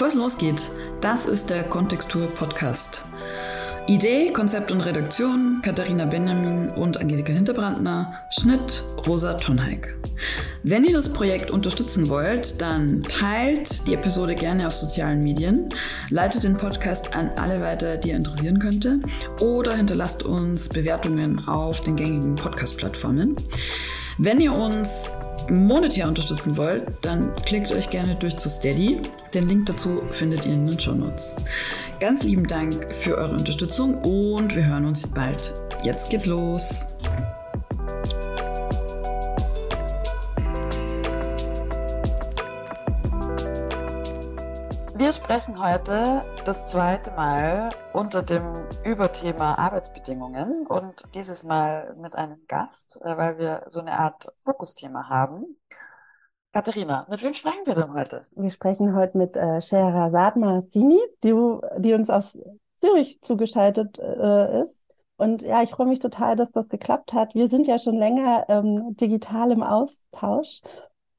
Bevor es losgeht, das ist der Kontextur Podcast. Idee, Konzept und Redaktion Katharina Benjamin und Angelika Hinterbrandner, Schnitt Rosa Tonheik. Wenn ihr das Projekt unterstützen wollt, dann teilt die Episode gerne auf sozialen Medien, leitet den Podcast an alle weiter, die ihr interessieren könnte oder hinterlasst uns Bewertungen auf den gängigen Podcast-Plattformen. Wenn ihr uns monetär unterstützen wollt, dann klickt euch gerne durch zu Steady. Den Link dazu findet ihr in den Show Notes. Ganz lieben Dank für eure Unterstützung und wir hören uns bald. Jetzt geht's los. Wir sprechen heute das zweite Mal unter dem Überthema Arbeitsbedingungen und dieses Mal mit einem Gast, äh, weil wir so eine Art Fokusthema haben. Katharina, mit wem sprechen wir denn heute? Wir sprechen heute mit äh, Scheherazad Massini, die, die uns aus Zürich zugeschaltet äh, ist. Und ja, ich freue mich total, dass das geklappt hat. Wir sind ja schon länger ähm, digital im Austausch.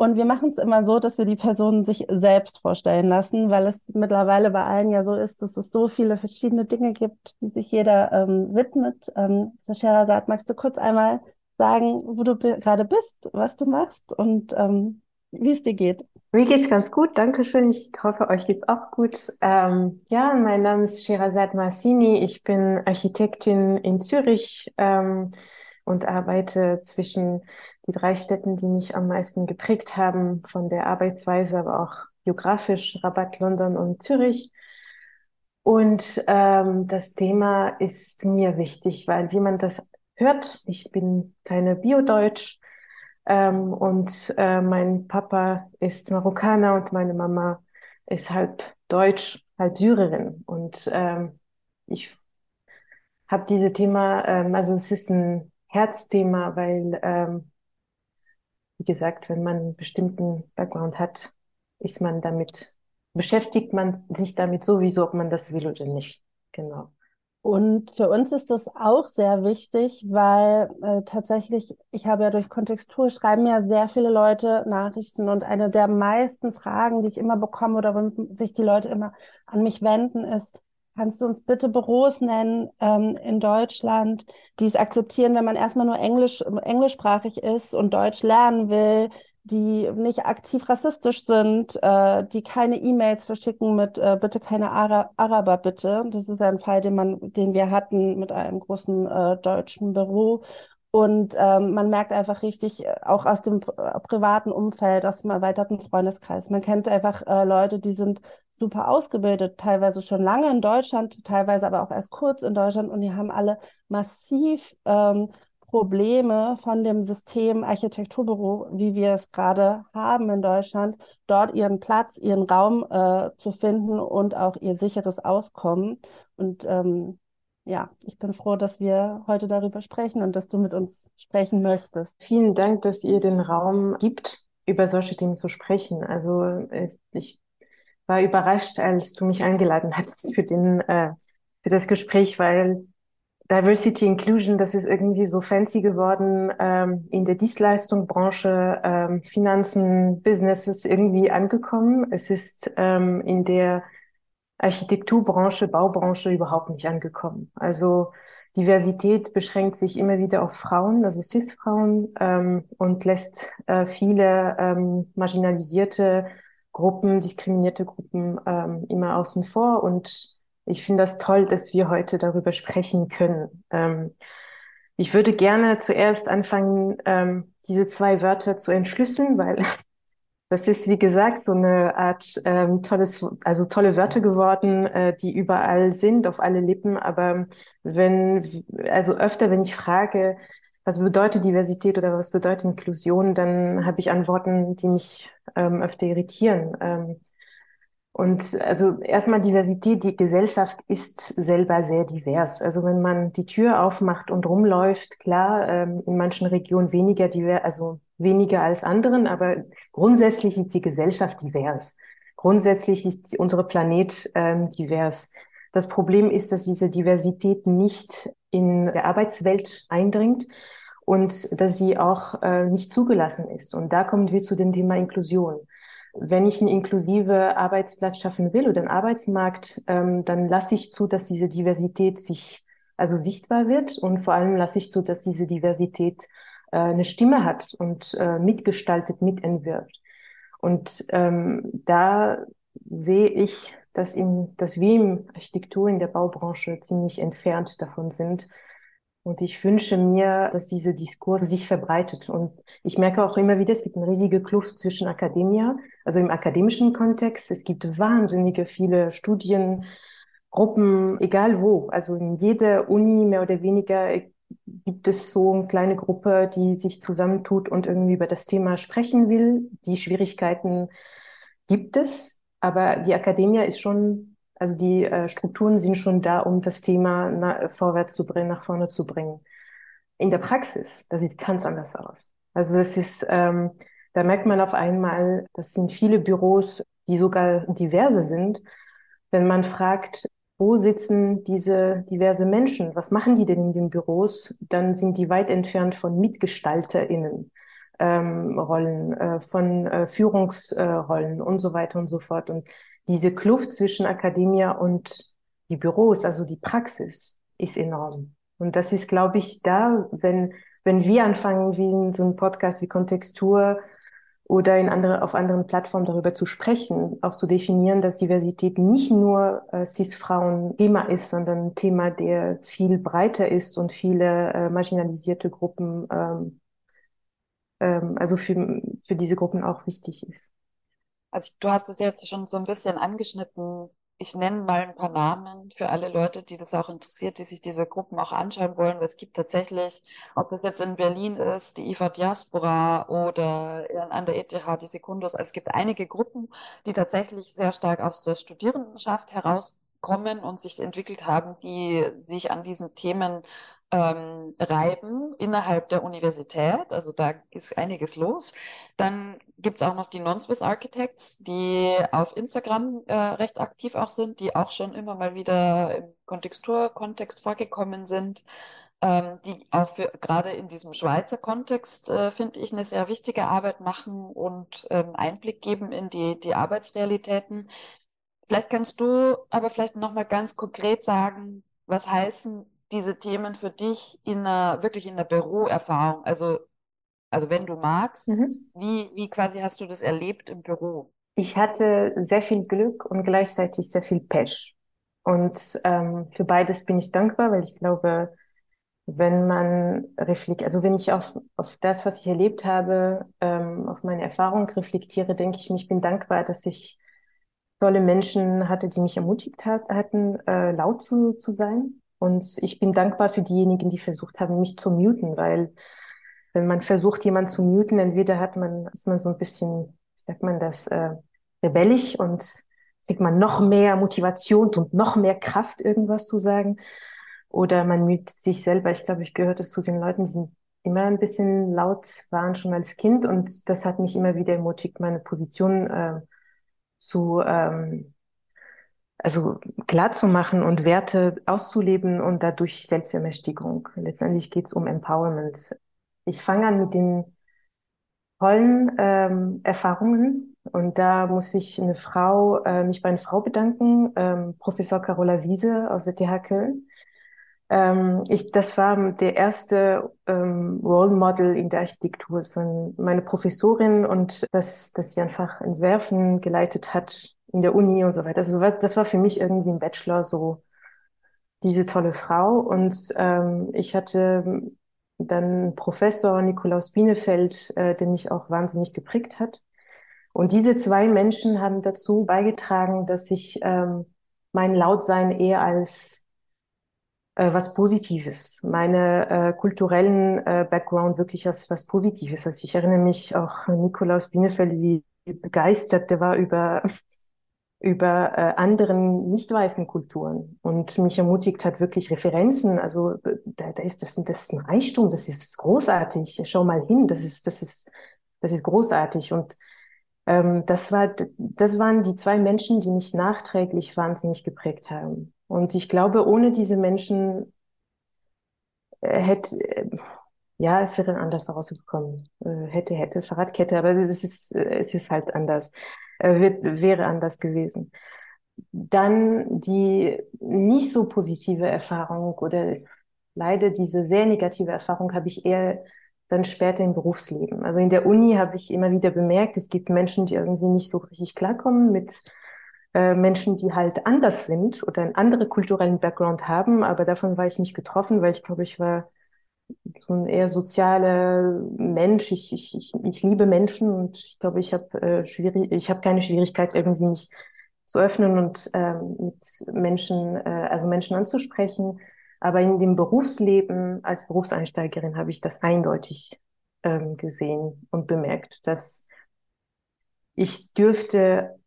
Und wir machen es immer so, dass wir die Personen sich selbst vorstellen lassen, weil es mittlerweile bei allen ja so ist, dass es so viele verschiedene Dinge gibt, die sich jeder ähm, widmet. Ähm, Scheherazad, magst du kurz einmal sagen, wo du gerade bist, was du machst und ähm, wie es dir geht. Mir geht's ganz gut, danke schön. Ich hoffe, euch geht's auch gut. Ähm, ja, mein Name ist Sherazad Massini. Ich bin Architektin in Zürich ähm, und arbeite zwischen die drei Städten, die mich am meisten geprägt haben, von der Arbeitsweise, aber auch geografisch, Rabat, London und Zürich. Und ähm, das Thema ist mir wichtig, weil wie man das hört, ich bin keine Biodeutsch, ähm, und äh, mein Papa ist Marokkaner und meine Mama ist halb Deutsch, halb Syrerin. Und ähm, ich habe dieses Thema, ähm, also es ist ein Herzthema, weil, ähm, wie gesagt, wenn man einen bestimmten Background hat, ist man damit, beschäftigt man sich damit sowieso, ob man das will oder nicht. Genau. Und für uns ist das auch sehr wichtig, weil äh, tatsächlich, ich habe ja durch Kontextur schreiben ja sehr viele Leute Nachrichten und eine der meisten Fragen, die ich immer bekomme oder wenn sich die Leute immer an mich wenden, ist, kannst du uns bitte Büros nennen ähm, in Deutschland, die es akzeptieren, wenn man erstmal nur Englisch, englischsprachig ist und Deutsch lernen will, die nicht aktiv rassistisch sind, äh, die keine E-Mails verschicken mit äh, bitte keine Ara Araber bitte. Das ist ein Fall, den man, den wir hatten mit einem großen äh, deutschen Büro. Und ähm, man merkt einfach richtig, äh, auch aus dem privaten Umfeld, aus dem erweiterten Freundeskreis, man kennt einfach äh, Leute, die sind super ausgebildet, teilweise schon lange in Deutschland, teilweise aber auch erst kurz in Deutschland und die haben alle massiv ähm, Probleme von dem System Architekturbüro, wie wir es gerade haben in Deutschland, dort ihren Platz, ihren Raum äh, zu finden und auch ihr sicheres Auskommen. Und ähm, ja, ich bin froh, dass wir heute darüber sprechen und dass du mit uns sprechen möchtest. Vielen Dank, dass ihr den Raum gibt, über solche Themen zu sprechen. Also äh, ich war überrascht, als du mich eingeladen hattest für den äh, für das Gespräch, weil Diversity Inclusion, das ist irgendwie so fancy geworden ähm, in der Dienstleistungsbranche, ähm, Finanzen, Businesses irgendwie angekommen. Es ist ähm, in der Architekturbranche, Baubranche überhaupt nicht angekommen. Also Diversität beschränkt sich immer wieder auf Frauen, also CIS-Frauen, ähm, und lässt äh, viele ähm, marginalisierte Gruppen, diskriminierte Gruppen ähm, immer außen vor und ich finde das toll, dass wir heute darüber sprechen können. Ähm, ich würde gerne zuerst anfangen, ähm, diese zwei Wörter zu entschlüsseln, weil das ist, wie gesagt, so eine Art ähm, tolles, also tolle Wörter geworden, äh, die überall sind, auf alle Lippen. Aber wenn, also öfter, wenn ich frage, was bedeutet Diversität oder was bedeutet Inklusion, dann habe ich Antworten, die mich ähm, öfter irritieren. Ähm, und also erstmal Diversität, die Gesellschaft ist selber sehr divers. Also wenn man die Tür aufmacht und rumläuft, klar, ähm, in manchen Regionen weniger divers, also weniger als anderen, aber grundsätzlich ist die Gesellschaft divers. Grundsätzlich ist unsere Planet ähm, divers. Das Problem ist, dass diese Diversität nicht in der Arbeitswelt eindringt und dass sie auch äh, nicht zugelassen ist. Und da kommen wir zu dem Thema Inklusion. wenn ich eine inklusive Arbeitsplatz schaffen will oder einen Arbeitsmarkt, ähm, dann lasse ich zu, dass diese Diversität sich also sichtbar wird und vor allem lasse ich zu, dass diese Diversität äh, eine Stimme hat und äh, mitgestaltet, mitentwirft. Und ähm, da sehe ich, dass, in, dass wir im Architektur in der Baubranche ziemlich entfernt davon sind. Und ich wünsche mir, dass diese Diskurs sich verbreitet. Und ich merke auch immer wieder, es gibt eine riesige Kluft zwischen Akademia, also im akademischen Kontext. Es gibt wahnsinnige viele Studien, Gruppen, egal wo. Also in jeder Uni mehr oder weniger gibt es so eine kleine Gruppe, die sich zusammentut und irgendwie über das Thema sprechen will. Die Schwierigkeiten gibt es, aber die Akademie ist schon, also die äh, Strukturen sind schon da, um das Thema na, vorwärts zu bringen, nach vorne zu bringen. In der Praxis, das sieht ganz anders aus. Also es ist, ähm, da merkt man auf einmal, das sind viele Büros, die sogar diverse sind. Wenn man fragt, wo sitzen diese diverse Menschen? Was machen die denn in den Büros? Dann sind die weit entfernt von MitgestalterInnen. Ähm, Rollen, äh, von äh, Führungsrollen äh, und so weiter und so fort. Und diese Kluft zwischen Akademie und die Büros, also die Praxis, ist enorm. Und das ist, glaube ich, da, wenn, wenn wir anfangen, wie in so einem Podcast wie Kontextur oder in andere, auf anderen Plattformen darüber zu sprechen, auch zu definieren, dass Diversität nicht nur äh, CIS-Frauen Thema ist, sondern ein Thema, der viel breiter ist und viele äh, marginalisierte Gruppen, ähm, ähm, also für, für diese Gruppen auch wichtig ist. Also du hast es jetzt schon so ein bisschen angeschnitten, ich nenne mal ein paar Namen für alle Leute, die das auch interessiert, die sich diese Gruppen auch anschauen wollen. Es gibt tatsächlich, ob es jetzt in Berlin ist, die IFA Diaspora oder an der ETH, die Secundus, es gibt einige Gruppen, die tatsächlich sehr stark aus der Studierendenschaft herauskommen und sich entwickelt haben, die sich an diesen Themen ähm, reiben innerhalb der Universität. Also da ist einiges los. Dann gibt es auch noch die Non-Swiss Architects, die auf Instagram äh, recht aktiv auch sind, die auch schon immer mal wieder im Kontextur-Kontext vorgekommen sind. Ähm, die auch für, gerade in diesem Schweizer Kontext, äh, finde ich, eine sehr wichtige Arbeit machen und ähm, Einblick geben in die, die Arbeitsrealitäten. Vielleicht kannst du aber vielleicht nochmal ganz konkret sagen, was heißen diese Themen für dich in einer, wirklich in der Büroerfahrung? Also, also wenn du magst, mhm. wie, wie quasi hast du das erlebt im Büro? Ich hatte sehr viel Glück und gleichzeitig sehr viel Pech. Und ähm, für beides bin ich dankbar, weil ich glaube, wenn man reflektiert, also wenn ich auf, auf das, was ich erlebt habe, ähm, auf meine Erfahrung reflektiere, denke ich ich bin dankbar, dass ich tolle Menschen hatte, die mich ermutigt hat, hatten, äh, laut zu, zu sein und ich bin dankbar für diejenigen, die versucht haben, mich zu muten, weil wenn man versucht, jemanden zu muten, entweder hat man, ist man so ein bisschen, wie sagt man das, äh, rebellisch und kriegt man noch mehr Motivation und noch mehr Kraft, irgendwas zu sagen. Oder man müht sich selber. Ich glaube, ich gehörte zu den Leuten, die immer ein bisschen laut waren, schon als Kind. Und das hat mich immer wieder ermutigt, meine Position äh, zu, ähm, also klar zu machen und Werte auszuleben und dadurch Selbstermächtigung. Letztendlich geht es um Empowerment. Ich fange an mit den tollen ähm, Erfahrungen und da muss ich eine Frau, äh, mich bei einer Frau bedanken, ähm, Professor Carola Wiese aus der TH Köln. Ähm, ich, das war der erste ähm, Role Model in der Architektur, so meine Professorin und das, das sie einfach Entwerfen geleitet hat in der Uni und so weiter. Also das war für mich irgendwie ein Bachelor so diese tolle Frau. Und ähm, ich hatte dann Professor Nikolaus Bienefeld, äh, der mich auch wahnsinnig geprägt hat. Und diese zwei Menschen haben dazu beigetragen, dass ich ähm, mein Lautsein eher als äh, was Positives, meine äh, kulturellen äh, Background wirklich als was Positives. Also ich erinnere mich auch Nikolaus Bienefeld, wie begeistert der war über über äh, anderen nicht weißen Kulturen und mich ermutigt hat wirklich Referenzen. Also da, da ist das, das ist ein Reichtum, das ist großartig. Schau mal hin, das ist das ist das ist großartig und ähm, das war das waren die zwei Menschen, die mich nachträglich wahnsinnig geprägt haben. Und ich glaube, ohne diese Menschen äh, hätte ja, es wäre anders rausgekommen. Äh, hätte, hätte, Fahrradkette, aber es ist, es ist halt anders. Äh, wird, wäre anders gewesen. Dann die nicht so positive Erfahrung oder leider diese sehr negative Erfahrung habe ich eher dann später im Berufsleben. Also in der Uni habe ich immer wieder bemerkt, es gibt Menschen, die irgendwie nicht so richtig klarkommen mit äh, Menschen, die halt anders sind oder einen anderen kulturellen Background haben, aber davon war ich nicht getroffen, weil ich glaube, ich war so ein eher sozialer Mensch. Ich, ich, ich, ich liebe Menschen und ich glaube, ich habe äh, schwierig, ich habe keine Schwierigkeit, irgendwie mich zu öffnen und ähm, mit Menschen, äh, also Menschen anzusprechen. Aber in dem Berufsleben als Berufseinsteigerin habe ich das eindeutig ähm, gesehen und bemerkt, dass ich dürfte,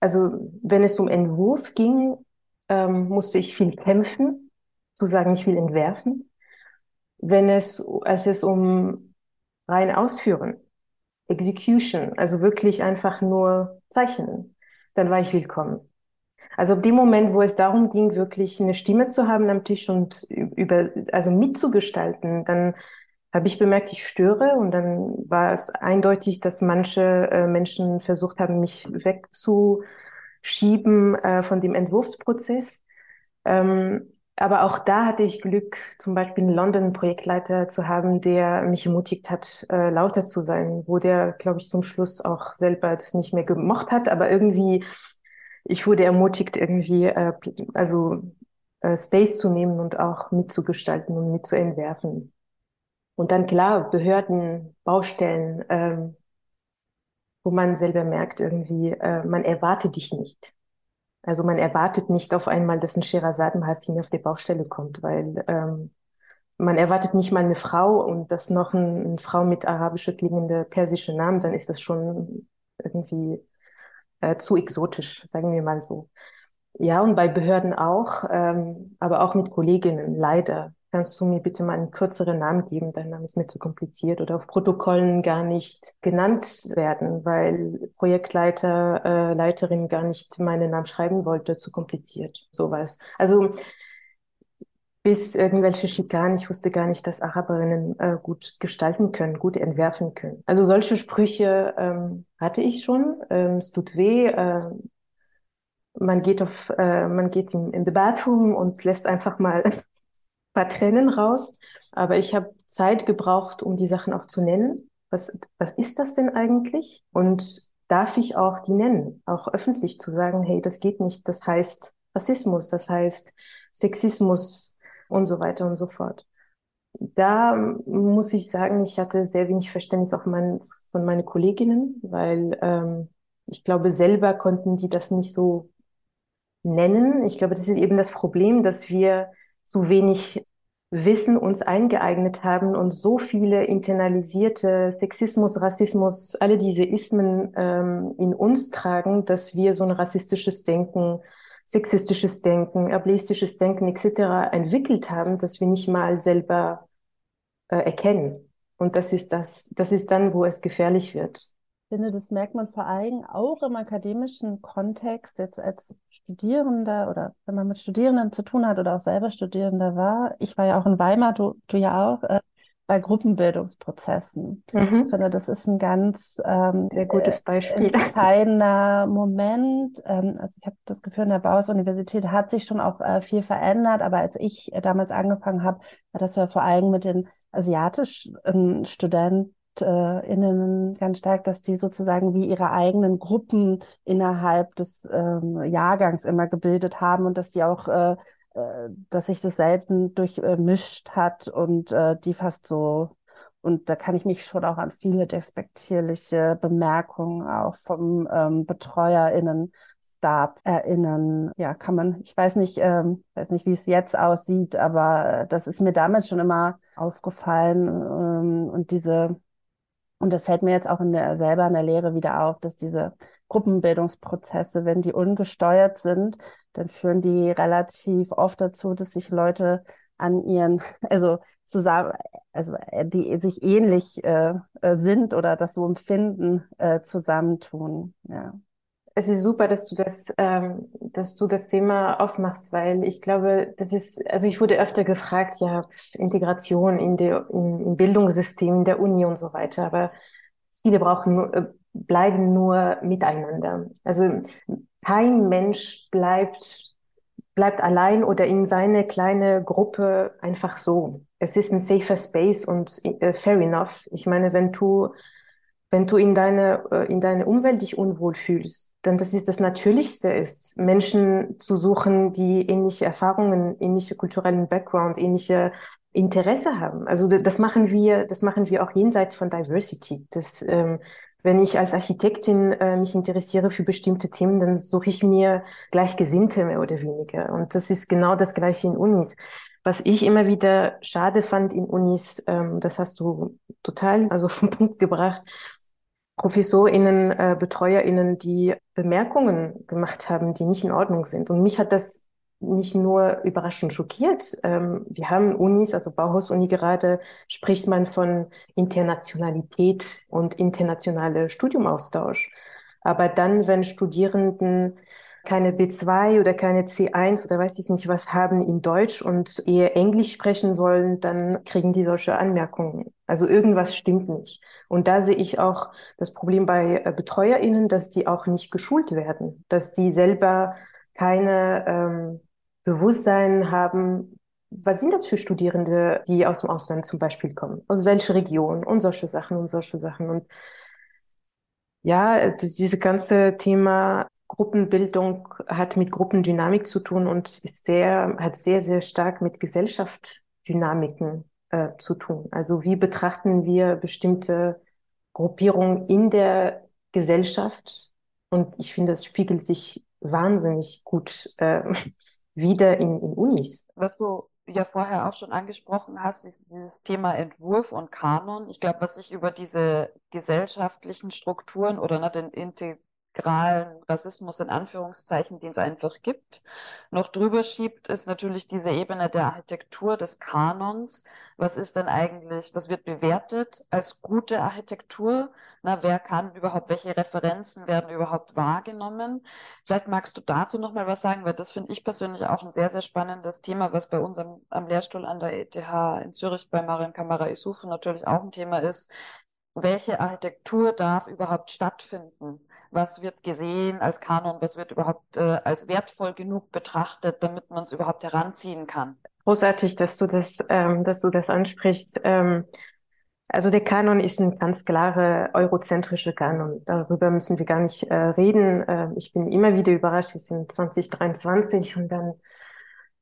also wenn es um Entwurf ging, ähm, musste ich viel kämpfen, zu sagen, ich will entwerfen. Wenn es, als es um rein Ausführen, Execution, also wirklich einfach nur zeichnen, dann war ich willkommen. Also ab dem Moment, wo es darum ging, wirklich eine Stimme zu haben am Tisch und über, also mitzugestalten, dann habe ich bemerkt, ich störe und dann war es eindeutig, dass manche äh, Menschen versucht haben, mich wegzuschieben äh, von dem Entwurfsprozess. Ähm, aber auch da hatte ich Glück, zum Beispiel in London einen Projektleiter zu haben, der mich ermutigt hat, äh, lauter zu sein, wo der, glaube ich, zum Schluss auch selber das nicht mehr gemocht hat, aber irgendwie ich wurde ermutigt, irgendwie äh, also äh, Space zu nehmen und auch mitzugestalten und mitzuentwerfen. Und dann klar, Behörden, Baustellen, ähm, wo man selber merkt, irgendwie, äh, man erwartet dich nicht. Also man erwartet nicht auf einmal, dass ein Sherazad Hassin auf die Baustelle kommt, weil ähm, man erwartet nicht mal eine Frau und das noch ein, eine Frau mit arabischer klingender persischer Namen, dann ist das schon irgendwie äh, zu exotisch, sagen wir mal so. Ja, und bei Behörden auch, ähm, aber auch mit Kolleginnen, leider. Kannst du mir bitte mal einen kürzeren Namen geben? Dein Name ist mir zu kompliziert oder auf Protokollen gar nicht genannt werden, weil Projektleiter, äh, Leiterin gar nicht meinen Namen schreiben wollte, zu kompliziert, sowas. Also bis irgendwelche Schikanen. Ich wusste gar nicht, dass Araberinnen äh, gut gestalten können, gut entwerfen können. Also solche Sprüche ähm, hatte ich schon. Ähm, es tut weh. Äh, man geht auf, äh, man geht in, in the bathroom und lässt einfach mal paar Tränen raus. Aber ich habe Zeit gebraucht, um die Sachen auch zu nennen. Was, was ist das denn eigentlich? Und darf ich auch die nennen, auch öffentlich zu sagen, hey, das geht nicht. Das heißt Rassismus, das heißt Sexismus, und so weiter und so fort. Da muss ich sagen, ich hatte sehr wenig Verständnis auch mein, von meinen Kolleginnen, weil ähm, ich glaube, selber konnten die das nicht so nennen. Ich glaube, das ist eben das Problem, dass wir zu wenig Wissen uns eingeeignet haben und so viele internalisierte Sexismus, Rassismus, alle diese Ismen ähm, in uns tragen, dass wir so ein rassistisches Denken sexistisches Denken, ableistisches Denken etc. entwickelt haben, dass wir nicht mal selber äh, erkennen. Und das ist das, das ist dann, wo es gefährlich wird. Ich finde, das merkt man vor allem auch im akademischen Kontext, jetzt als Studierender oder wenn man mit Studierenden zu tun hat oder auch selber Studierender war. Ich war ja auch in Weimar, du, du ja auch. Äh, bei Gruppenbildungsprozessen. Mhm. Ich finde, das ist ein ganz ähm, sehr gutes Beispiel. Entscheidender Moment. Ähm, also ich habe das Gefühl, in der Bauhaus-Universität hat sich schon auch äh, viel verändert, aber als ich äh, damals angefangen habe, war das ja vor allem mit den asiatischen ähm, Studenten innen ganz stark, dass die sozusagen wie ihre eigenen Gruppen innerhalb des ähm, Jahrgangs immer gebildet haben und dass die auch äh, äh, dass sich das selten durchmischt hat und äh, die fast so, und da kann ich mich schon auch an viele despektierliche Bemerkungen auch vom ähm, BetreuerInnen erinnern. Ja, kann man, ich weiß nicht, ähm, weiß nicht, wie es jetzt aussieht, aber das ist mir damals schon immer aufgefallen. Ähm, und diese, und das fällt mir jetzt auch in der, selber in der Lehre wieder auf, dass diese Gruppenbildungsprozesse, wenn die ungesteuert sind, dann führen die relativ oft dazu, dass sich Leute an ihren, also zusammen, also äh, die sich ähnlich äh, äh, sind oder das so empfinden, äh, zusammentun. Ja. Es ist super, dass du das, ähm, dass du das Thema aufmachst, weil ich glaube, das ist, also ich wurde öfter gefragt, ja, Integration in der, in, im Bildungssystem, in der Uni und so weiter, aber viele brauchen nur, äh, bleiben nur miteinander. Also kein Mensch bleibt, bleibt allein oder in seine kleine Gruppe einfach so. Es ist ein safer Space und äh, fair enough. Ich meine, wenn du wenn du in deine, äh, in deine Umwelt dich unwohl fühlst, dann das ist das Natürlichste ist, Menschen zu suchen, die ähnliche Erfahrungen, ähnliche kulturellen Background, ähnliche Interesse haben. Also das machen wir, das machen wir auch jenseits von Diversity. Das, ähm, wenn ich als Architektin äh, mich interessiere für bestimmte Themen, dann suche ich mir Gleichgesinnte mehr oder weniger. Und das ist genau das Gleiche in Unis. Was ich immer wieder schade fand in Unis, ähm, das hast du total also vom Punkt gebracht, ProfessorInnen, äh, BetreuerInnen, die Bemerkungen gemacht haben, die nicht in Ordnung sind. Und mich hat das nicht nur überraschend schockiert. Ähm, wir haben Unis, also Bauhaus-Uni gerade, spricht man von Internationalität und internationale Studiumaustausch. Aber dann, wenn Studierenden keine B2 oder keine C1 oder weiß ich nicht was haben in Deutsch und eher Englisch sprechen wollen, dann kriegen die solche Anmerkungen. Also irgendwas stimmt nicht. Und da sehe ich auch das Problem bei äh, BetreuerInnen, dass die auch nicht geschult werden, dass die selber keine ähm, Bewusstsein haben, was sind das für Studierende, die aus dem Ausland zum Beispiel kommen? Aus welcher Region und solche Sachen und solche Sachen. Und ja, das, diese ganze Thema Gruppenbildung hat mit Gruppendynamik zu tun und ist sehr, hat sehr, sehr stark mit Gesellschaftsdynamiken äh, zu tun. Also wie betrachten wir bestimmte Gruppierungen in der Gesellschaft? Und ich finde, das spiegelt sich wahnsinnig gut äh, wieder in, in Unis. Was du ja vorher auch schon angesprochen hast, ist dieses Thema Entwurf und Kanon. Ich glaube, was sich über diese gesellschaftlichen Strukturen oder ne, den integralen Rassismus in Anführungszeichen, den es einfach gibt, noch drüber schiebt, ist natürlich diese Ebene der Architektur, des Kanons. Was ist denn eigentlich, was wird bewertet als gute Architektur? Na, wer kann überhaupt, welche Referenzen werden überhaupt wahrgenommen? Vielleicht magst du dazu noch mal was sagen, weil das finde ich persönlich auch ein sehr, sehr spannendes Thema, was bei uns am, am Lehrstuhl an der ETH in Zürich bei Marian Kamara Isufu natürlich auch ein Thema ist. Welche Architektur darf überhaupt stattfinden? Was wird gesehen als Kanon, was wird überhaupt äh, als wertvoll genug betrachtet, damit man es überhaupt heranziehen kann. Großartig, dass du das, ähm, dass du das ansprichst. Ähm, also der Kanon ist ein ganz klare eurozentrische Kanon. Darüber müssen wir gar nicht äh, reden. Äh, ich bin immer wieder überrascht. Wir sind 2023 und dann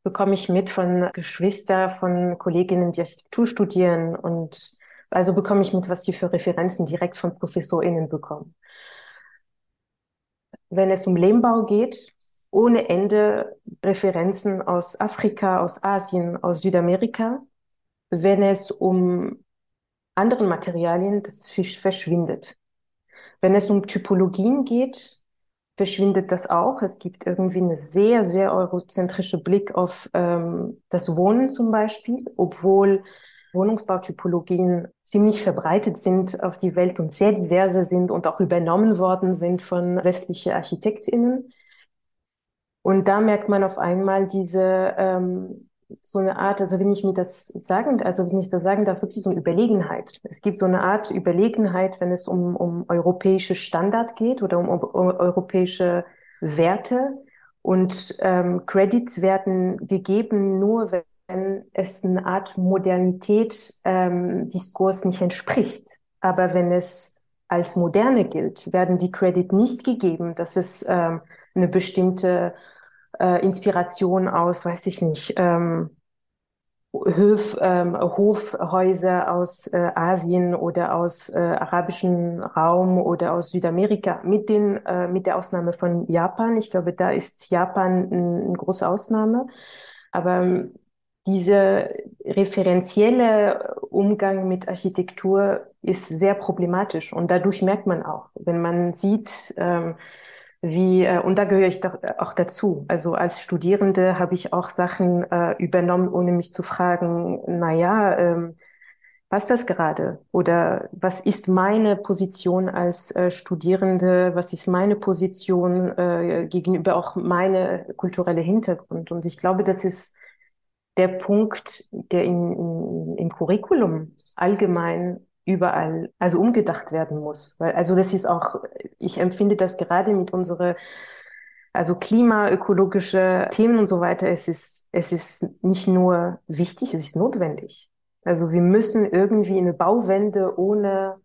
bekomme ich mit von Geschwister, von Kolleginnen, die Architektur studieren und also bekomme ich mit, was die für Referenzen direkt von ProfessorInnen bekommen wenn es um Lehmbau geht, ohne Ende Referenzen aus Afrika, aus Asien, aus Südamerika. Wenn es um andere Materialien, das verschwindet. Wenn es um Typologien geht, verschwindet das auch. Es gibt irgendwie eine sehr, sehr eurozentrische Blick auf ähm, das Wohnen zum Beispiel, obwohl Wohnungsbautypologien ziemlich verbreitet sind auf die Welt und sehr diverse sind und auch übernommen worden sind von westlichen ArchitektInnen. Und da merkt man auf einmal diese, ähm, so eine Art, also wenn ich mir das sagen, also wenn ich das sagen darf, wirklich so eine Überlegenheit. Es gibt so eine Art Überlegenheit, wenn es um, um europäische Standard geht oder um, um, europäische Werte. Und ähm, Credits werden gegeben nur, wenn wenn es eine Art Modernität ähm, nicht entspricht. Aber wenn es als moderne gilt, werden die Credit nicht gegeben, dass es ähm, eine bestimmte äh, Inspiration aus, weiß ich nicht, ähm, Höf, ähm, Hofhäuser aus äh, Asien oder aus äh, arabischen Raum oder aus Südamerika, mit, den, äh, mit der Ausnahme von Japan. Ich glaube, da ist Japan eine ein große Ausnahme. Aber dieser referenzielle Umgang mit Architektur ist sehr problematisch und dadurch merkt man auch, wenn man sieht, ähm, wie, äh, und da gehöre ich doch auch dazu. Also als Studierende habe ich auch Sachen äh, übernommen, ohne mich zu fragen, na ja, ähm, passt das gerade? Oder was ist meine Position als äh, Studierende? Was ist meine Position äh, gegenüber auch meine kulturelle Hintergrund? Und ich glaube, das ist der Punkt, der in, in, im Curriculum allgemein überall, also umgedacht werden muss. Weil, also das ist auch, ich empfinde das gerade mit unserer, also klimaökologische Themen und so weiter, es ist, es ist nicht nur wichtig, es ist notwendig. Also wir müssen irgendwie eine Bauwende ohne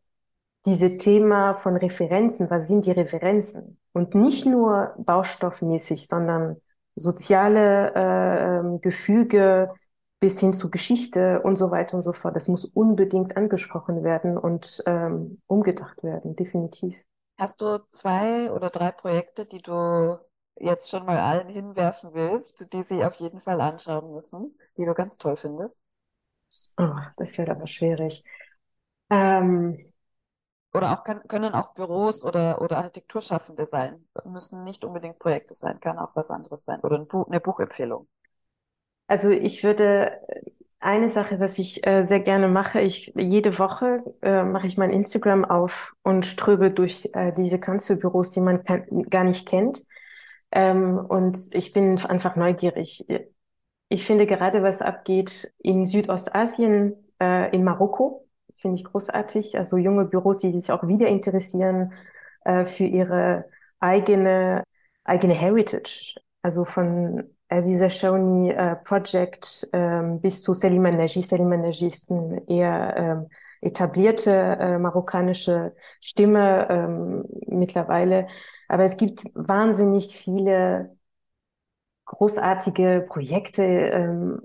diese Thema von Referenzen, was sind die Referenzen? Und nicht nur baustoffmäßig, sondern soziale äh, ähm, Gefüge bis hin zu Geschichte und so weiter und so fort. Das muss unbedingt angesprochen werden und ähm, umgedacht werden, definitiv. Hast du zwei oder drei Projekte, die du jetzt schon mal allen hinwerfen willst, die sie auf jeden Fall anschauen müssen, die du ganz toll findest? Oh, das wird aber schwierig. Ähm, oder auch kann, können auch Büros oder, oder Architekturschaffende sein. Müssen nicht unbedingt Projekte sein, kann auch was anderes sein. Oder ein Buch, eine Buchempfehlung. Also ich würde eine Sache, was ich äh, sehr gerne mache, ich jede Woche äh, mache ich mein Instagram auf und ströbe durch äh, diese Kanzelbüros, die man gar nicht kennt. Ähm, und ich bin einfach neugierig. Ich finde gerade, was abgeht in Südostasien, äh, in Marokko, finde ich großartig. Also junge Büros, die sich auch wieder interessieren äh, für ihre eigene, eigene Heritage. Also von Aziza Shauni äh, Project ähm, bis zu Selima Naji. Selima Naji ist eine eher ähm, etablierte äh, marokkanische Stimme ähm, mittlerweile. Aber es gibt wahnsinnig viele großartige Projekte, ähm,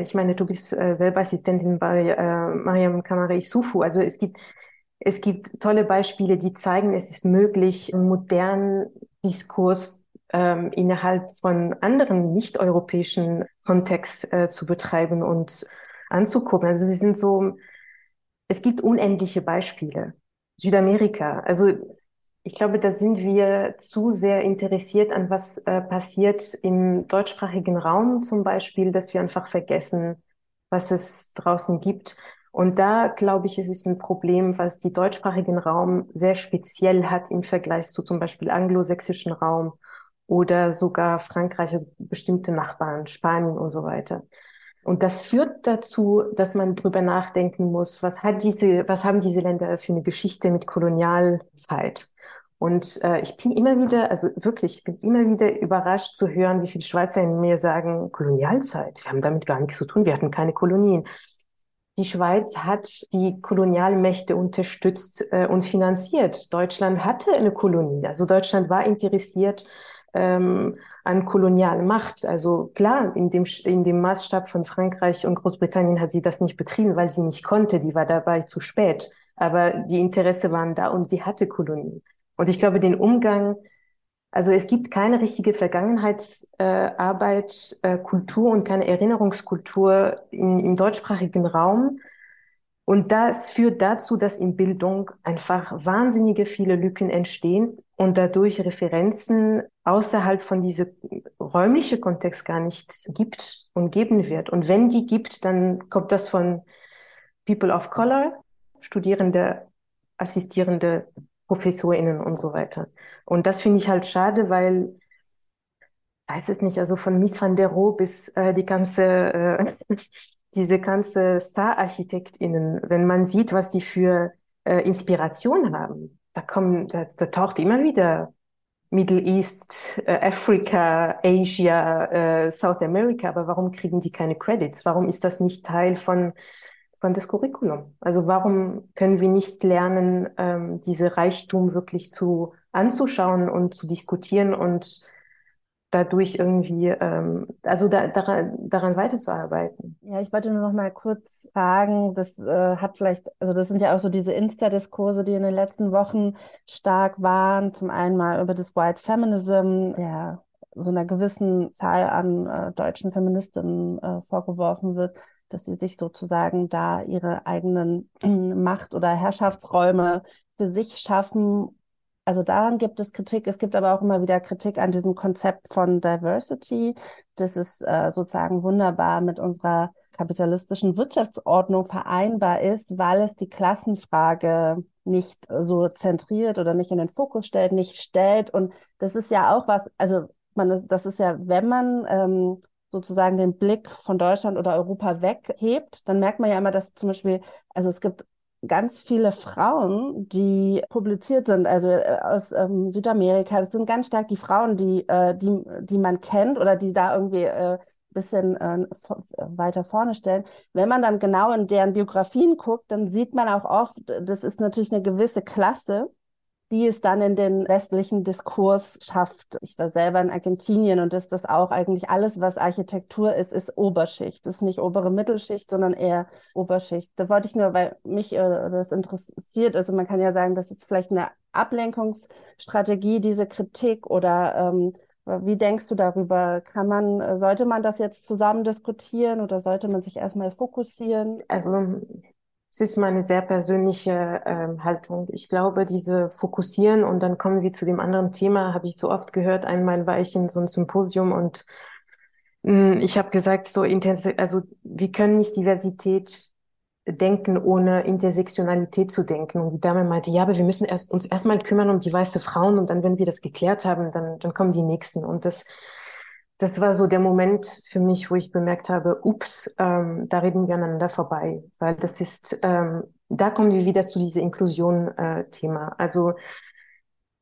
ich meine, du bist äh, selber Assistentin bei äh, Mariam Kamari Isufu. Also es gibt, es gibt tolle Beispiele, die zeigen, es ist möglich, einen modernen Diskurs ähm, innerhalb von anderen nicht-europäischen Kontext äh, zu betreiben und anzugucken. Also sie sind so, es gibt unendliche Beispiele. Südamerika, also ich glaube, da sind wir zu sehr interessiert an, was äh, passiert im deutschsprachigen Raum zum Beispiel, dass wir einfach vergessen, was es draußen gibt. Und da glaube ich, es ist ein Problem, was die deutschsprachigen Raum sehr speziell hat im Vergleich zu zum Beispiel anglosächsischen Raum oder sogar Frankreich, also bestimmte Nachbarn, Spanien und so weiter. Und das führt dazu, dass man drüber nachdenken muss, was hat diese, was haben diese Länder für eine Geschichte mit Kolonialzeit? Und äh, ich bin immer wieder, also wirklich, ich bin immer wieder überrascht zu hören, wie viele Schweizer in mir sagen, Kolonialzeit, wir haben damit gar nichts zu tun, wir hatten keine Kolonien. Die Schweiz hat die Kolonialmächte unterstützt äh, und finanziert. Deutschland hatte eine Kolonie. Also Deutschland war interessiert ähm, an Kolonialmacht. Also klar, in dem, in dem Maßstab von Frankreich und Großbritannien hat sie das nicht betrieben, weil sie nicht konnte. Die war dabei zu spät. Aber die Interesse waren da und sie hatte Kolonien. Und ich glaube, den Umgang, also es gibt keine richtige Vergangenheitsarbeit, äh, äh, Kultur und keine Erinnerungskultur in, im deutschsprachigen Raum. Und das führt dazu, dass in Bildung einfach wahnsinnige viele Lücken entstehen und dadurch Referenzen außerhalb von diesem räumlichen Kontext gar nicht gibt und geben wird. Und wenn die gibt, dann kommt das von People of Color, Studierende, Assistierende ProfessorInnen und so weiter. Und das finde ich halt schade, weil, weiß es nicht, also von Miss van der Rohe bis äh, die ganze, äh, diese ganze Star-ArchitektInnen, wenn man sieht, was die für äh, Inspiration haben, da kommen, da, da taucht immer wieder Middle East, äh, Afrika, Asia, äh, South America, aber warum kriegen die keine Credits? Warum ist das nicht Teil von von das Curriculum. Also warum können wir nicht lernen, ähm, diese Reichtum wirklich zu anzuschauen und zu diskutieren und dadurch irgendwie, ähm, also da, daran, daran weiterzuarbeiten. Ja, ich wollte nur noch mal kurz fragen, das äh, hat vielleicht, also das sind ja auch so diese Insta-Diskurse, die in den letzten Wochen stark waren. Zum einen mal über das White Feminism, der so einer gewissen Zahl an äh, deutschen Feministinnen äh, vorgeworfen wird, dass sie sich sozusagen da ihre eigenen Macht- oder Herrschaftsräume für sich schaffen. Also daran gibt es Kritik. Es gibt aber auch immer wieder Kritik an diesem Konzept von Diversity. Das ist äh, sozusagen wunderbar mit unserer kapitalistischen Wirtschaftsordnung vereinbar ist, weil es die Klassenfrage nicht so zentriert oder nicht in den Fokus stellt, nicht stellt. Und das ist ja auch was, also man, das ist ja, wenn man ähm, sozusagen den Blick von Deutschland oder Europa weghebt, dann merkt man ja immer, dass zum Beispiel, also es gibt ganz viele Frauen, die publiziert sind, also äh, aus ähm, Südamerika. Das sind ganz stark die Frauen, die, äh, die, die man kennt oder die da irgendwie äh, bisschen äh, weiter vorne stellen. Wenn man dann genau in deren Biografien guckt, dann sieht man auch oft, das ist natürlich eine gewisse Klasse, die es dann in den westlichen Diskurs schafft. Ich war selber in Argentinien und ist das auch eigentlich alles, was Architektur ist, ist Oberschicht. Das ist nicht obere Mittelschicht, sondern eher Oberschicht. Da wollte ich nur, weil mich äh, das interessiert, also man kann ja sagen, das ist vielleicht eine Ablenkungsstrategie, diese Kritik oder ähm, wie denkst du darüber? Kann man, sollte man das jetzt zusammen diskutieren oder sollte man sich erstmal fokussieren? Also es ist meine sehr persönliche ähm, Haltung. Ich glaube, diese Fokussieren und dann kommen wir zu dem anderen Thema, habe ich so oft gehört. Einmal war ich in so einem Symposium und mh, hm, ich habe gesagt, so intensiv, also wir können nicht Diversität denken, ohne Intersektionalität zu denken. Und die Dame meinte, ja, aber wir müssen erst, uns erstmal kümmern um die weiße Frauen und dann, wenn wir das geklärt haben, dann, dann kommen die nächsten. Und das, das war so der Moment für mich, wo ich bemerkt habe, ups, ähm, da reden wir aneinander vorbei, weil das ist, ähm, da kommen wir wieder zu diesem Inklusion-Thema. Äh, also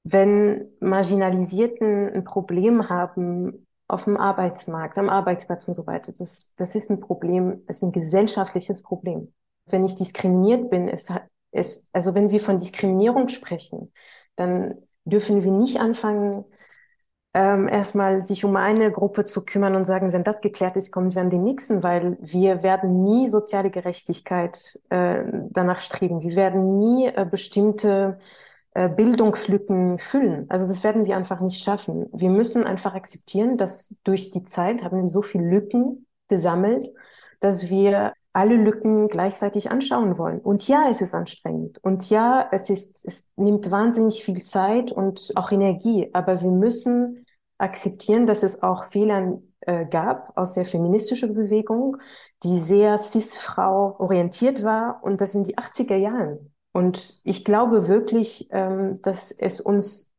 wenn Marginalisierten ein Problem haben auf dem Arbeitsmarkt, am Arbeitsplatz und so weiter, das, das ist ein Problem, es ist ein gesellschaftliches Problem wenn ich diskriminiert bin, es, es, also wenn wir von Diskriminierung sprechen, dann dürfen wir nicht anfangen, ähm, erstmal sich um eine Gruppe zu kümmern und sagen, wenn das geklärt ist, kommen wir an den nächsten, weil wir werden nie soziale Gerechtigkeit äh, danach streben. Wir werden nie äh, bestimmte äh, Bildungslücken füllen. Also das werden wir einfach nicht schaffen. Wir müssen einfach akzeptieren, dass durch die Zeit haben wir so viele Lücken gesammelt, dass wir alle Lücken gleichzeitig anschauen wollen. Und ja, es ist anstrengend. Und ja, es ist, es nimmt wahnsinnig viel Zeit und auch Energie. Aber wir müssen akzeptieren, dass es auch Fehler äh, gab aus der feministischen Bewegung, die sehr cis-Frau orientiert war. Und das in die 80er Jahren. Und ich glaube wirklich, ähm, dass es uns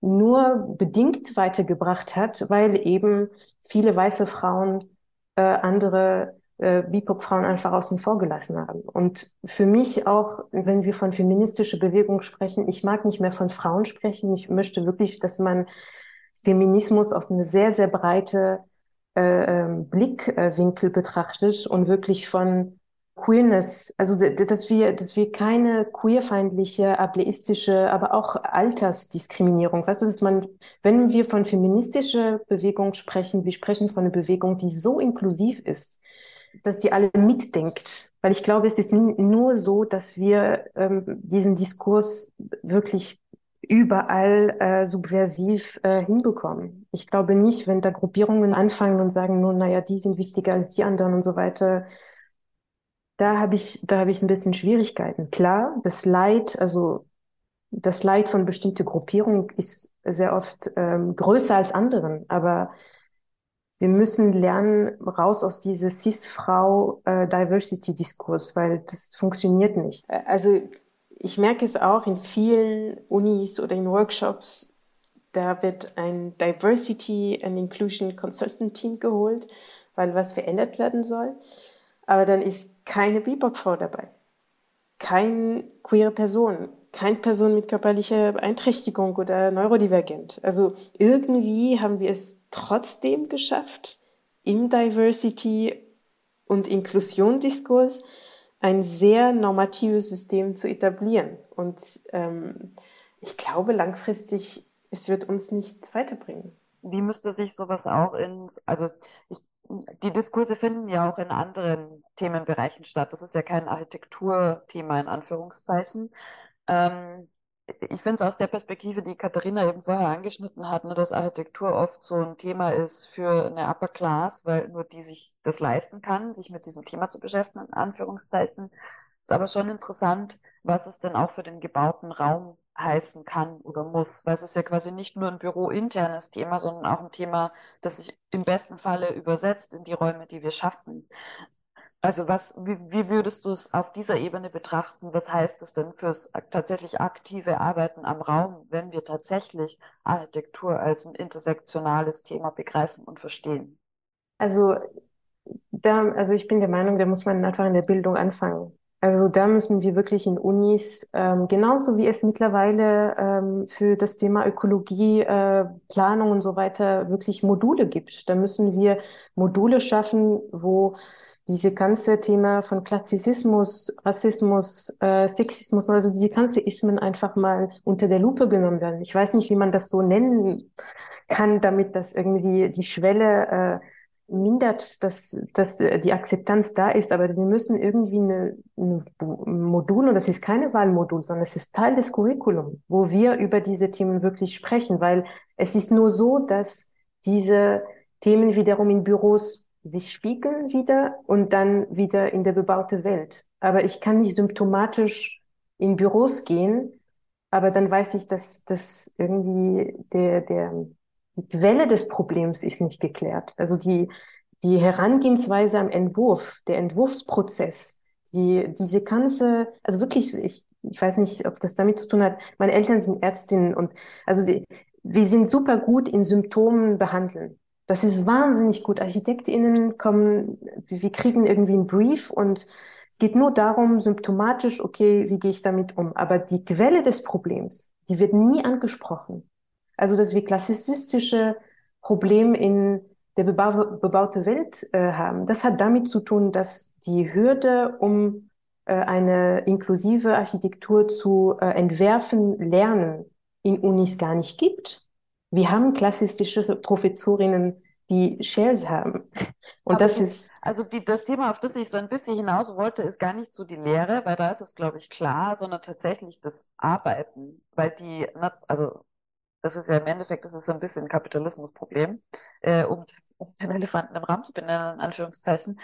nur bedingt weitergebracht hat, weil eben viele weiße Frauen äh, andere äh, BIPOC-Frauen einfach außen vor gelassen haben. Und für mich auch, wenn wir von feministischer Bewegung sprechen, ich mag nicht mehr von Frauen sprechen. Ich möchte wirklich, dass man Feminismus aus einem sehr, sehr breite äh, ähm, Blickwinkel betrachtet und wirklich von Queerness, also dass wir, dass wir keine queerfeindliche, ableistische, aber auch Altersdiskriminierung, weißt du, dass man, wenn wir von feministischer Bewegung sprechen, wir sprechen von einer Bewegung, die so inklusiv ist, dass die alle mitdenkt. Weil ich glaube, es ist nur so, dass wir ähm, diesen Diskurs wirklich überall äh, subversiv äh, hinbekommen. Ich glaube nicht, wenn da Gruppierungen anfangen und sagen, nun, naja, die sind wichtiger als die anderen und so weiter. Da habe ich, da habe ich ein bisschen Schwierigkeiten. Klar, das Leid, also das Leid von bestimmten Gruppierungen ist sehr oft ähm, größer als anderen, aber wir müssen lernen, raus aus dieser Cis-Frau äh, weil das funktioniert nicht. Also ich merke es auch in vielen Unis oder in Workshops, da wird ein Diversity and Inclusion Consultant Team geholt, weil was verändert werden soll. Aber dann ist keine BIPOC-Frau dabei, keine queere Person, keine Person mit körperlicher Beeinträchtigung oder neurodivergent. Also irgendwie haben wir es trotzdem geschafft, im Diversity und Inklusion-Diskurs ein sehr normatives System zu etablieren. Und ähm, ich glaube, langfristig, es wird uns nicht weiterbringen. Wie müsste sich sowas auch ins, also ich, die Diskurse finden ja auch in anderen Themenbereichen statt. Das ist ja kein Architekturthema in Anführungszeichen. Ähm, ich finde es aus der Perspektive, die Katharina eben vorher angeschnitten hat, ne, dass Architektur oft so ein Thema ist für eine Upper Class, weil nur die sich das leisten kann, sich mit diesem Thema zu beschäftigen, in Anführungszeichen. Ist aber schon interessant, was es denn auch für den gebauten Raum heißen kann oder muss, weil es ist ja quasi nicht nur ein bürointernes Thema, sondern auch ein Thema, das sich im besten Falle übersetzt in die Räume, die wir schaffen. Also was, wie, wie würdest du es auf dieser Ebene betrachten? Was heißt es denn fürs tatsächlich aktive Arbeiten am Raum, wenn wir tatsächlich Architektur als ein intersektionales Thema begreifen und verstehen? Also, da, also ich bin der Meinung, da muss man einfach in der Bildung anfangen. Also da müssen wir wirklich in Unis, ähm, genauso wie es mittlerweile ähm, für das Thema Ökologie, äh, Planung und so weiter wirklich Module gibt. Da müssen wir Module schaffen, wo diese ganze Thema von Klassizismus, Rassismus, äh, Sexismus, also diese ganze Ismen einfach mal unter der Lupe genommen werden. Ich weiß nicht, wie man das so nennen kann, damit das irgendwie die Schwelle äh, mindert, dass, dass die Akzeptanz da ist, aber wir müssen irgendwie eine, eine Modul, und das ist keine Wahlmodul, sondern es ist Teil des Curriculum, wo wir über diese Themen wirklich sprechen, weil es ist nur so, dass diese Themen wiederum in Büros sich spiegeln wieder und dann wieder in der bebaute Welt. Aber ich kann nicht symptomatisch in Büros gehen, aber dann weiß ich, dass, dass irgendwie der, der, die Quelle des Problems ist nicht geklärt. Also die, die Herangehensweise am Entwurf, der Entwurfsprozess, die, diese ganze, also wirklich, ich, ich weiß nicht, ob das damit zu tun hat. Meine Eltern sind Ärztinnen und also die, wir sind super gut in Symptomen behandeln. Das ist wahnsinnig gut. ArchitektInnen kommen, wir kriegen irgendwie einen Brief und es geht nur darum, symptomatisch, okay, wie gehe ich damit um? Aber die Quelle des Problems, die wird nie angesprochen. Also, dass wir klassizistische Probleme in der bebau bebaute Welt äh, haben, das hat damit zu tun, dass die Hürde, um äh, eine inklusive Architektur zu äh, entwerfen, lernen, in Unis gar nicht gibt. Wir haben klassistische Professorinnen, die Shares haben. Und Aber das ist. Also die, das Thema, auf das ich so ein bisschen hinaus wollte, ist gar nicht so die Lehre, weil da ist es, glaube ich, klar, sondern tatsächlich das Arbeiten. Weil die, also das ist ja im Endeffekt, das ist so ein bisschen ein Kapitalismusproblem, äh, um den Elefanten im Raum zu benennen, in Anführungszeichen,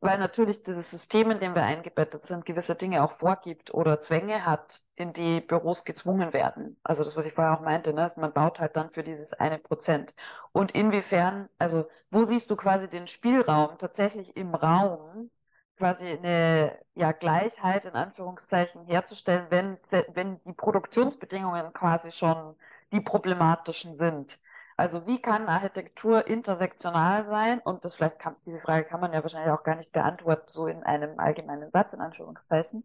weil natürlich dieses System, in dem wir eingebettet sind, gewisse Dinge auch vorgibt oder Zwänge hat, in die Büros gezwungen werden. Also das, was ich vorher auch meinte, ne, man baut halt dann für dieses eine Prozent. Und inwiefern, also wo siehst du quasi den Spielraum tatsächlich im Raum, quasi eine ja, Gleichheit in Anführungszeichen herzustellen, wenn, wenn die Produktionsbedingungen quasi schon die problematischen sind. Also wie kann Architektur intersektional sein? Und das vielleicht kann, diese Frage kann man ja wahrscheinlich auch gar nicht beantworten, so in einem allgemeinen Satz, in Anführungszeichen.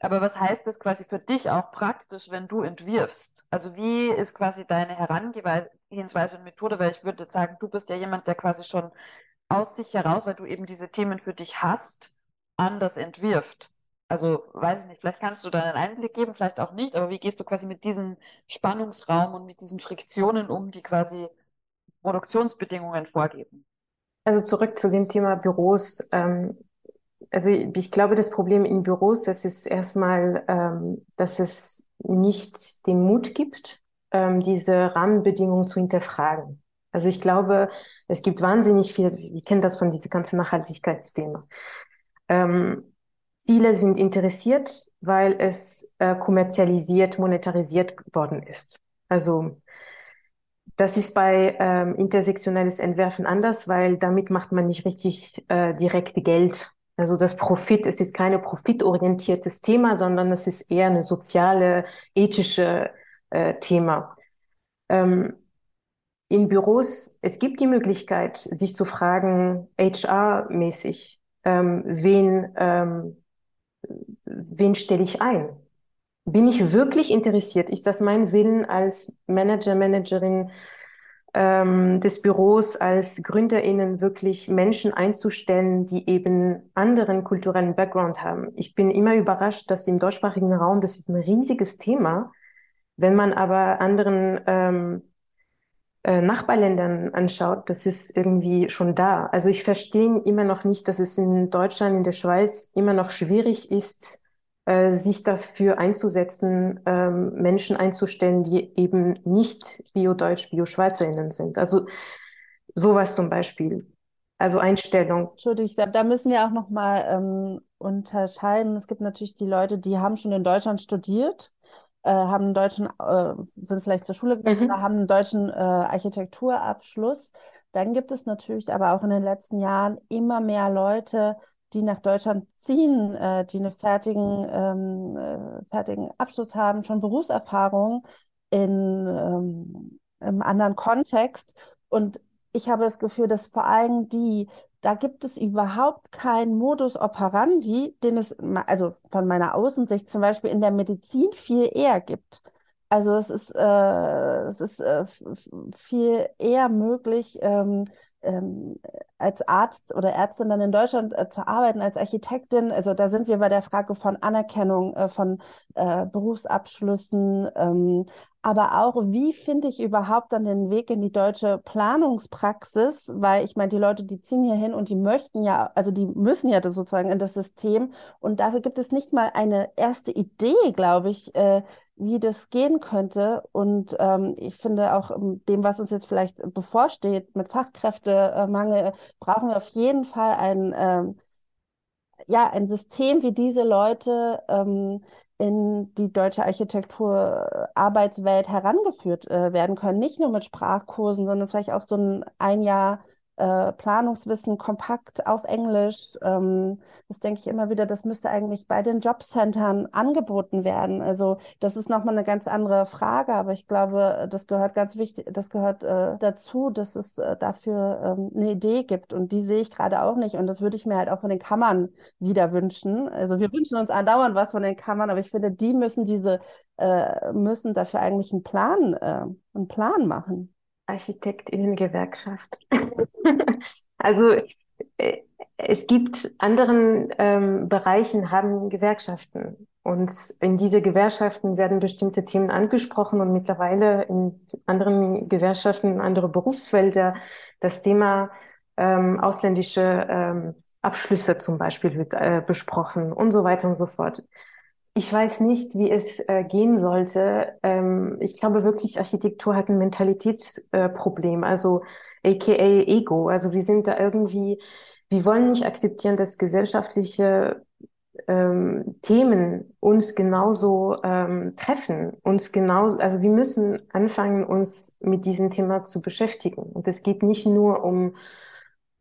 Aber was heißt das quasi für dich auch praktisch, wenn du entwirfst? Also wie ist quasi deine Herangehensweise und Methode? Weil ich würde sagen, du bist ja jemand, der quasi schon aus sich heraus, weil du eben diese Themen für dich hast, anders entwirft. Also weiß ich nicht, vielleicht kannst du da einen Einblick geben, vielleicht auch nicht, aber wie gehst du quasi mit diesem Spannungsraum und mit diesen Friktionen um, die quasi Produktionsbedingungen vorgeben? Also zurück zu dem Thema Büros. Ähm, also ich glaube, das Problem in Büros, das ist erstmal, ähm, dass es nicht den Mut gibt, ähm, diese Rahmenbedingungen zu hinterfragen. Also ich glaube, es gibt wahnsinnig viel, wir kennen das von diesem ganzen Nachhaltigkeitsthema. Ähm, Viele sind interessiert, weil es äh, kommerzialisiert, monetarisiert worden ist. Also das ist bei ähm, intersektionelles Entwerfen anders, weil damit macht man nicht richtig äh, direkt Geld. Also das Profit, es ist keine profitorientiertes Thema, sondern es ist eher eine soziale, ethische äh, Thema. Ähm, in Büros, es gibt die Möglichkeit, sich zu fragen, HR-mäßig, ähm, wen ähm, wen stelle ich ein? Bin ich wirklich interessiert? Ist das mein Willen als Manager, Managerin ähm, des Büros, als GründerInnen wirklich Menschen einzustellen, die eben anderen kulturellen Background haben? Ich bin immer überrascht, dass im deutschsprachigen Raum, das ist ein riesiges Thema, wenn man aber anderen ähm, äh, Nachbarländern anschaut, das ist irgendwie schon da. Also ich verstehe immer noch nicht, dass es in Deutschland, in der Schweiz immer noch schwierig ist, äh, sich dafür einzusetzen, ähm, Menschen einzustellen, die eben nicht Bio-Deutsch, Bio-Schweizerinnen sind. Also sowas zum Beispiel. Also Einstellung. Entschuldigung, da, da müssen wir auch noch mal ähm, unterscheiden. Es gibt natürlich die Leute, die haben schon in Deutschland studiert äh, haben einen deutschen, äh, sind vielleicht zur Schule gegangen, mhm. haben einen deutschen äh, Architekturabschluss. Dann gibt es natürlich aber auch in den letzten Jahren immer mehr Leute, die nach Deutschland ziehen, äh, die einen fertigen, ähm, äh, fertigen Abschluss haben, schon Berufserfahrung in ähm, einem anderen Kontext. Und ich habe das Gefühl, dass vor allem die, da gibt es überhaupt keinen Modus operandi, den es, also von meiner Außensicht zum Beispiel in der Medizin viel eher gibt. Also es ist, äh, es ist äh, viel eher möglich, ähm, ähm, als Arzt oder Ärztin dann in Deutschland äh, zu arbeiten, als Architektin. Also da sind wir bei der Frage von Anerkennung äh, von äh, Berufsabschlüssen, ähm, aber auch, wie finde ich überhaupt dann den Weg in die deutsche Planungspraxis? Weil ich meine, die Leute, die ziehen hier hin und die möchten ja, also die müssen ja das sozusagen in das System. Und dafür gibt es nicht mal eine erste Idee, glaube ich, äh, wie das gehen könnte. Und ähm, ich finde auch dem, was uns jetzt vielleicht bevorsteht mit Fachkräftemangel, brauchen wir auf jeden Fall ein, ähm, ja, ein System, wie diese Leute ähm, in die deutsche Architektur-Arbeitswelt herangeführt äh, werden können. Nicht nur mit Sprachkursen, sondern vielleicht auch so ein ein Jahr äh, Planungswissen kompakt auf Englisch. Ähm, das denke ich immer wieder, das müsste eigentlich bei den Jobcentern angeboten werden. Also das ist nochmal eine ganz andere Frage, aber ich glaube, das gehört ganz wichtig, das gehört äh, dazu, dass es äh, dafür ähm, eine Idee gibt. Und die sehe ich gerade auch nicht. Und das würde ich mir halt auch von den Kammern wieder wünschen. Also wir wünschen uns andauernd was von den Kammern, aber ich finde, die müssen diese, äh, müssen dafür eigentlich einen Plan, äh, einen Plan machen. Architektinnengewerkschaft. also äh, es gibt anderen ähm, Bereichen haben Gewerkschaften und in diese Gewerkschaften werden bestimmte Themen angesprochen und mittlerweile in anderen Gewerkschaften, andere Berufsfelder das Thema ähm, ausländische ähm, Abschlüsse zum Beispiel wird äh, besprochen und so weiter und so fort. Ich weiß nicht, wie es äh, gehen sollte. Ähm, ich glaube wirklich, Architektur hat ein Mentalitätsproblem, äh, also aka Ego. Also wir sind da irgendwie, wir wollen nicht akzeptieren, dass gesellschaftliche ähm, Themen uns genauso ähm, treffen, uns genau, also wir müssen anfangen, uns mit diesem Thema zu beschäftigen. Und es geht nicht nur um,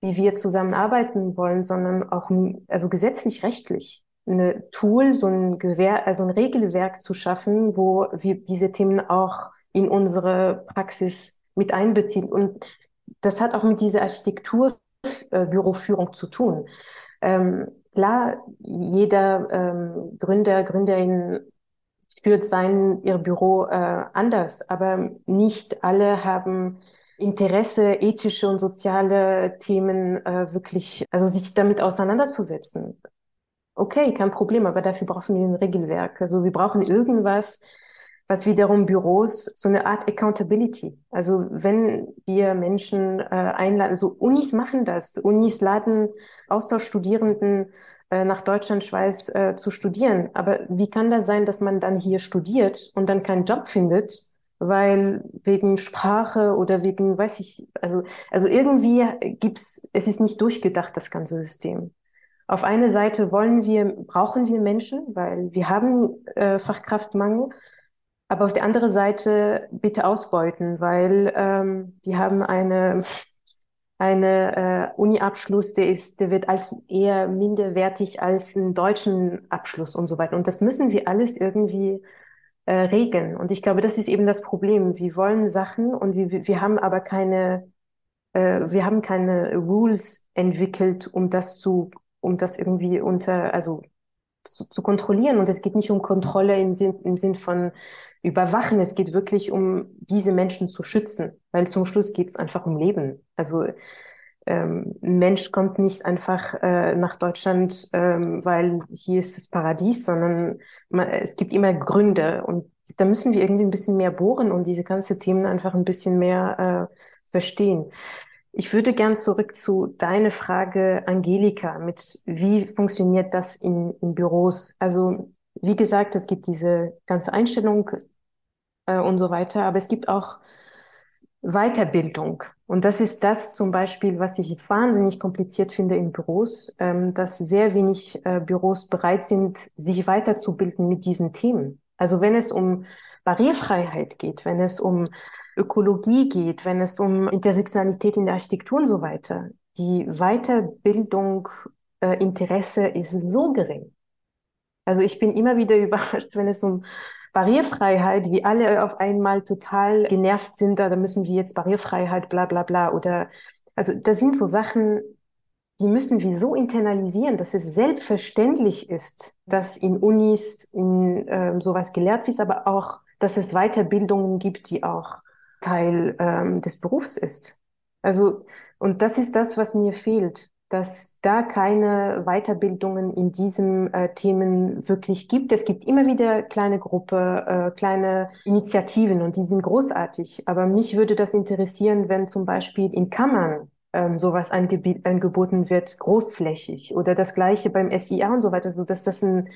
wie wir zusammenarbeiten wollen, sondern auch, also gesetzlich, rechtlich eine Tool, so ein Gewehr, also ein Regelwerk zu schaffen, wo wir diese Themen auch in unsere Praxis mit einbeziehen. Und das hat auch mit dieser Architekturbüroführung zu tun. Ähm, klar, jeder ähm, Gründer, Gründerin führt sein ihr Büro äh, anders, aber nicht alle haben Interesse, ethische und soziale Themen äh, wirklich, also sich damit auseinanderzusetzen. Okay, kein Problem, aber dafür brauchen wir ein Regelwerk. Also wir brauchen irgendwas, was wiederum Büros, so eine Art Accountability. Also wenn wir Menschen äh, einladen, so Unis machen das. Unis laden Austauschstudierenden äh, nach Deutschland, Schweiz äh, zu studieren. Aber wie kann das sein, dass man dann hier studiert und dann keinen Job findet, weil wegen Sprache oder wegen, weiß ich, also, also irgendwie gibt's, es ist nicht durchgedacht, das ganze System. Auf eine Seite wollen wir, brauchen wir Menschen, weil wir haben äh, Fachkraftmangel. Aber auf der anderen Seite bitte ausbeuten, weil ähm, die haben eine, eine äh, Uni-Abschluss, der ist, der wird als eher minderwertig als einen deutschen Abschluss und so weiter. Und das müssen wir alles irgendwie äh, regeln. Und ich glaube, das ist eben das Problem. Wir wollen Sachen und wir, wir haben aber keine, äh, wir haben keine Rules entwickelt, um das zu um das irgendwie unter, also zu, zu kontrollieren. Und es geht nicht um Kontrolle im Sinn, im Sinn von überwachen. Es geht wirklich um diese Menschen zu schützen, weil zum Schluss geht es einfach um Leben. Also ähm, ein Mensch kommt nicht einfach äh, nach Deutschland, ähm, weil hier ist das Paradies, sondern man, es gibt immer Gründe und da müssen wir irgendwie ein bisschen mehr bohren und diese ganzen Themen einfach ein bisschen mehr äh, verstehen. Ich würde gern zurück zu deiner Frage, Angelika, mit wie funktioniert das in, in Büros? Also, wie gesagt, es gibt diese ganze Einstellung äh, und so weiter, aber es gibt auch Weiterbildung. Und das ist das zum Beispiel, was ich wahnsinnig kompliziert finde in Büros, ähm, dass sehr wenig äh, Büros bereit sind, sich weiterzubilden mit diesen Themen. Also wenn es um Barrierefreiheit geht, wenn es um Ökologie geht, wenn es um Intersektionalität in der Architektur und so weiter. Die Weiterbildung äh, Interesse ist so gering. Also ich bin immer wieder überrascht, wenn es um Barrierefreiheit, wie alle auf einmal total genervt sind, da müssen wir jetzt Barrierefreiheit, bla bla bla. Oder also das sind so Sachen, die müssen wir so internalisieren, dass es selbstverständlich ist, dass in Unis in ähm, sowas gelehrt wird, aber auch, dass es Weiterbildungen gibt, die auch Teil ähm, des Berufs ist. Also, und das ist das, was mir fehlt, dass da keine Weiterbildungen in diesen äh, Themen wirklich gibt. Es gibt immer wieder kleine Gruppe, äh, kleine Initiativen und die sind großartig. Aber mich würde das interessieren, wenn zum Beispiel in Kammern ähm, sowas angeb angeboten wird, großflächig oder das gleiche beim SIA und so weiter, so dass das ein,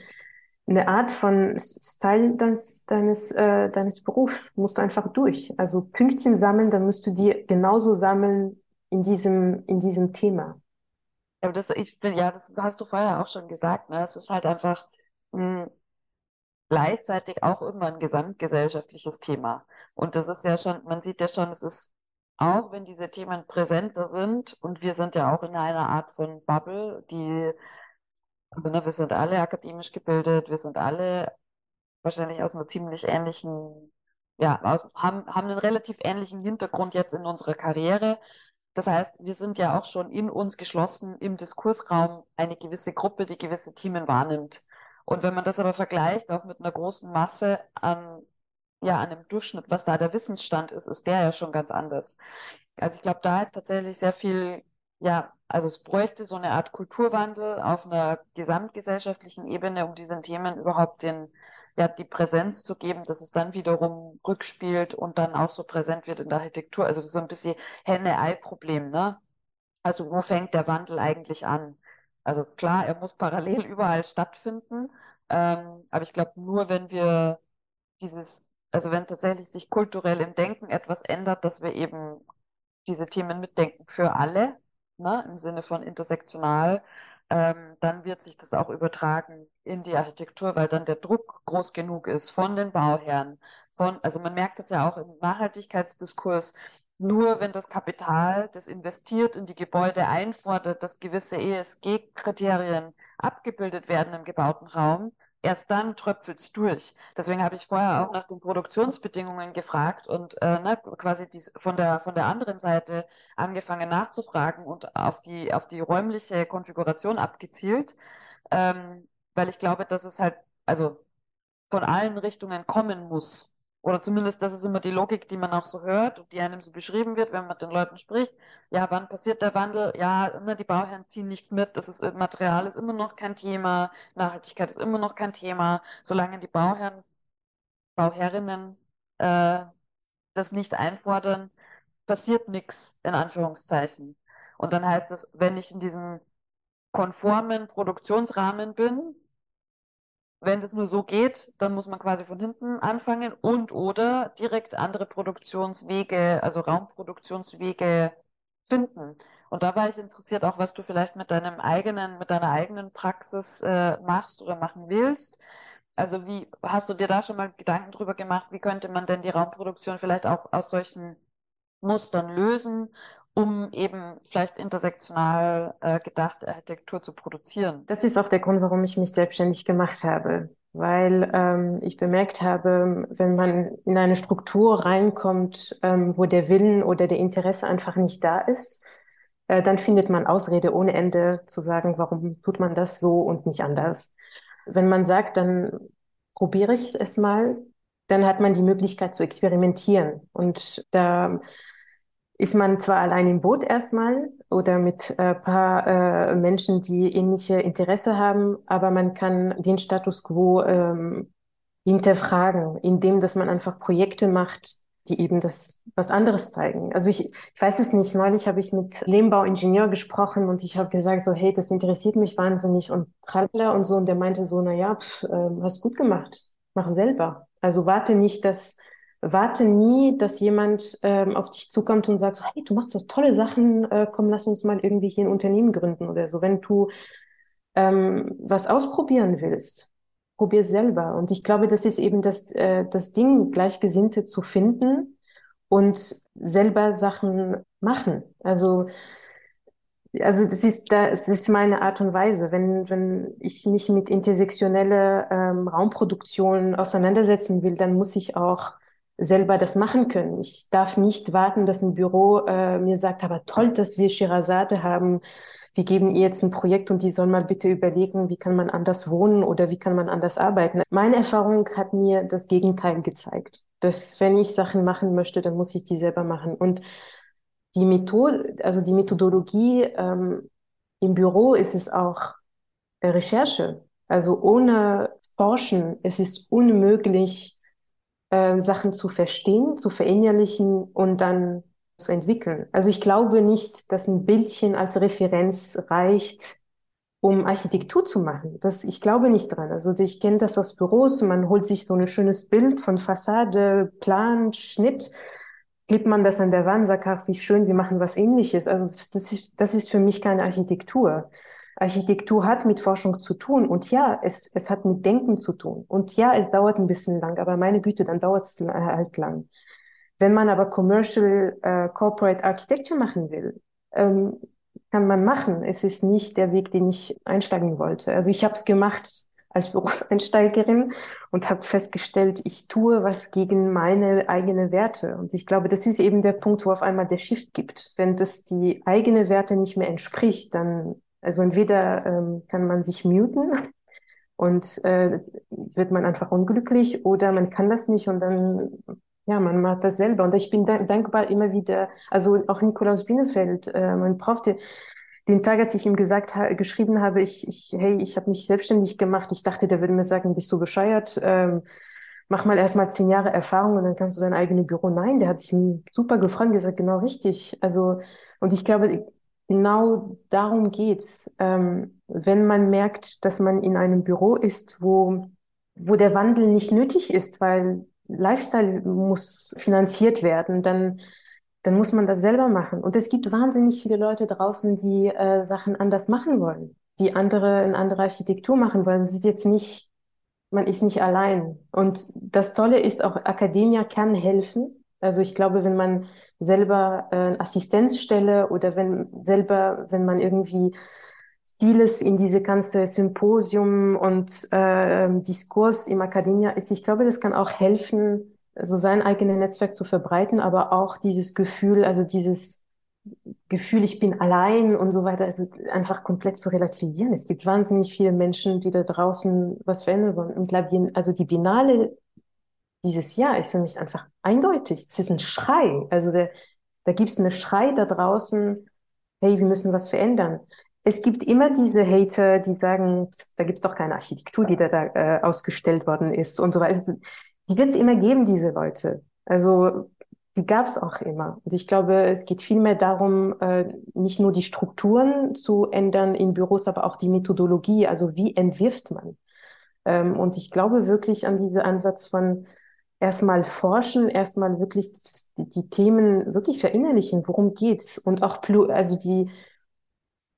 eine Art von Style deines, deines, äh, deines Berufs musst du einfach durch. Also Pünktchen sammeln, dann musst du die genauso sammeln in diesem, in diesem Thema. Aber das, ich bin, ja, das hast du vorher auch schon gesagt, ne? Es ist halt einfach mh, hm, gleichzeitig auch irgendwann ein gesamtgesellschaftliches Thema. Und das ist ja schon, man sieht ja schon, es ist auch wenn diese Themen präsenter sind und wir sind ja auch in einer Art von Bubble, die, also ne, wir sind alle akademisch gebildet, wir sind alle wahrscheinlich aus einer ziemlich ähnlichen, ja, aus, haben, haben einen relativ ähnlichen Hintergrund jetzt in unserer Karriere. Das heißt, wir sind ja auch schon in uns geschlossen im Diskursraum eine gewisse Gruppe, die gewisse Themen wahrnimmt. Und wenn man das aber vergleicht, auch mit einer großen Masse an ja, an dem Durchschnitt, was da der Wissensstand ist, ist der ja schon ganz anders. Also ich glaube, da ist tatsächlich sehr viel, ja, also es bräuchte so eine Art Kulturwandel auf einer gesamtgesellschaftlichen Ebene, um diesen Themen überhaupt den, ja, die Präsenz zu geben, dass es dann wiederum rückspielt und dann auch so präsent wird in der Architektur. Also das ist so ein bisschen Henne-Ei-Problem, ne? Also wo fängt der Wandel eigentlich an? Also klar, er muss parallel überall stattfinden, ähm, aber ich glaube, nur wenn wir dieses also wenn tatsächlich sich kulturell im Denken etwas ändert, dass wir eben diese Themen mitdenken für alle, ne, im Sinne von intersektional, ähm, dann wird sich das auch übertragen in die Architektur, weil dann der Druck groß genug ist von den Bauherren, von, also man merkt das ja auch im Nachhaltigkeitsdiskurs, nur wenn das Kapital, das investiert in die Gebäude, einfordert, dass gewisse ESG-Kriterien abgebildet werden im gebauten Raum, erst dann tröpfelt es durch. Deswegen habe ich vorher auch nach den Produktionsbedingungen gefragt und äh, ne, quasi die, von, der, von der anderen Seite angefangen nachzufragen und auf die, auf die räumliche Konfiguration abgezielt, ähm, weil ich glaube, dass es halt also von allen Richtungen kommen muss. Oder zumindest, das ist immer die Logik, die man auch so hört und die einem so beschrieben wird, wenn man mit den Leuten spricht. Ja, wann passiert der Wandel? Ja, immer die Bauherren ziehen nicht mit. Das ist, Material ist immer noch kein Thema. Nachhaltigkeit ist immer noch kein Thema. Solange die Bauherren, Bauherrinnen äh, das nicht einfordern, passiert nichts, in Anführungszeichen. Und dann heißt das, wenn ich in diesem konformen Produktionsrahmen bin, wenn das nur so geht, dann muss man quasi von hinten anfangen und oder direkt andere Produktionswege, also Raumproduktionswege finden. Und da war ich interessiert auch, was du vielleicht mit deinem eigenen, mit deiner eigenen Praxis äh, machst oder machen willst. Also wie hast du dir da schon mal Gedanken drüber gemacht, wie könnte man denn die Raumproduktion vielleicht auch aus solchen Mustern lösen um eben vielleicht intersektional äh, gedachte Architektur zu produzieren. Das ist auch der Grund, warum ich mich selbstständig gemacht habe, weil ähm, ich bemerkt habe, wenn man in eine Struktur reinkommt, ähm, wo der Willen oder der Interesse einfach nicht da ist, äh, dann findet man Ausrede ohne Ende zu sagen, warum tut man das so und nicht anders. Wenn man sagt, dann probiere ich es mal, dann hat man die Möglichkeit zu experimentieren und da ist man zwar allein im Boot erstmal oder mit ein äh, paar äh, Menschen, die ähnliche Interesse haben, aber man kann den Status quo ähm, hinterfragen, indem dass man einfach Projekte macht, die eben das was anderes zeigen. Also ich, ich weiß es nicht. Neulich habe ich mit Lehmbauingenieur gesprochen und ich habe gesagt so, hey, das interessiert mich wahnsinnig und tralala und so und der meinte so, na ja, pf, äh, hast gut gemacht, mach selber. Also warte nicht, dass warte nie, dass jemand ähm, auf dich zukommt und sagt, so, hey, du machst so tolle Sachen, äh, komm, lass uns mal irgendwie hier ein Unternehmen gründen oder so. Wenn du ähm, was ausprobieren willst, probier selber. Und ich glaube, das ist eben das, äh, das Ding, Gleichgesinnte zu finden und selber Sachen machen. Also also das ist, das ist meine Art und Weise. Wenn, wenn ich mich mit intersektioneller ähm, Raumproduktion auseinandersetzen will, dann muss ich auch selber das machen können. Ich darf nicht warten, dass ein Büro äh, mir sagt, aber toll, dass wir Shirazade haben. Wir geben ihr jetzt ein Projekt und die soll mal bitte überlegen, wie kann man anders wohnen oder wie kann man anders arbeiten. Meine Erfahrung hat mir das Gegenteil gezeigt. Dass wenn ich Sachen machen möchte, dann muss ich die selber machen. Und die Methode, also die Methodologie ähm, im Büro ist es auch Recherche. Also ohne Forschen, es ist unmöglich, äh, Sachen zu verstehen, zu verinnerlichen und dann zu entwickeln. Also ich glaube nicht, dass ein Bildchen als Referenz reicht, um Architektur zu machen. Das, ich glaube nicht dran. Also ich kenne das aus Büros, man holt sich so ein schönes Bild von Fassade, Plan, Schnitt klebt man das an der Wand, sagt, ach, wie schön, wir machen was ähnliches. Also das ist, das ist für mich keine Architektur. Architektur hat mit Forschung zu tun und ja, es, es hat mit Denken zu tun. Und ja, es dauert ein bisschen lang, aber meine Güte, dann dauert es halt lang. Wenn man aber Commercial äh, Corporate Architecture machen will, ähm, kann man machen. Es ist nicht der Weg, den ich einsteigen wollte. Also ich habe es gemacht als Berufseinsteigerin und habe festgestellt, ich tue was gegen meine eigenen Werte. Und ich glaube, das ist eben der Punkt, wo auf einmal der Shift gibt. Wenn das die eigenen Werte nicht mehr entspricht, dann, also entweder ähm, kann man sich muten und äh, wird man einfach unglücklich oder man kann das nicht und dann ja, man macht das selber. Und ich bin dankbar immer wieder, also auch Nikolaus Bienefeld, äh, mein Prof, der, den Tag, als ich ihm gesagt ha geschrieben habe, ich, ich hey, ich habe mich selbstständig gemacht, ich dachte, der würde mir sagen, bist du bescheuert, ähm, mach mal erstmal zehn Jahre Erfahrung und dann kannst du dein eigenes Büro. Nein, der hat sich super gefreut und gesagt, genau richtig. Also, und ich glaube, genau darum geht's. Ähm, wenn man merkt, dass man in einem Büro ist, wo, wo der Wandel nicht nötig ist, weil Lifestyle muss finanziert werden, dann dann muss man das selber machen. Und es gibt wahnsinnig viele Leute draußen, die äh, Sachen anders machen wollen, die andere in andere Architektur machen wollen. Es ist jetzt nicht, man ist nicht allein. Und das Tolle ist auch, Akademia kann helfen. Also ich glaube, wenn man selber äh, Assistenzstelle oder wenn selber, wenn man irgendwie vieles in diese ganze Symposium und äh, Diskurs im Akademia ist, ich glaube, das kann auch helfen, so sein eigenes Netzwerk zu verbreiten, aber auch dieses Gefühl, also dieses Gefühl, ich bin allein und so weiter, ist einfach komplett zu relativieren. Es gibt wahnsinnig viele Menschen, die da draußen was verändern wollen. Und also die Binale dieses Jahr ist für mich einfach eindeutig. Es ist ein Schrei. Also der, da gibt es einen Schrei da draußen, hey, wir müssen was verändern. Es gibt immer diese Hater, die sagen, da gibt es doch keine Architektur, die da, da äh, ausgestellt worden ist und so weiter die wird es immer geben, diese Leute. Also die gab es auch immer. Und ich glaube, es geht vielmehr darum, äh, nicht nur die Strukturen zu ändern in Büros, aber auch die Methodologie. Also wie entwirft man? Ähm, und ich glaube wirklich an diesen Ansatz von erstmal forschen, erstmal wirklich die, die, Themen wirklich verinnerlichen. Worum geht's? Und auch also die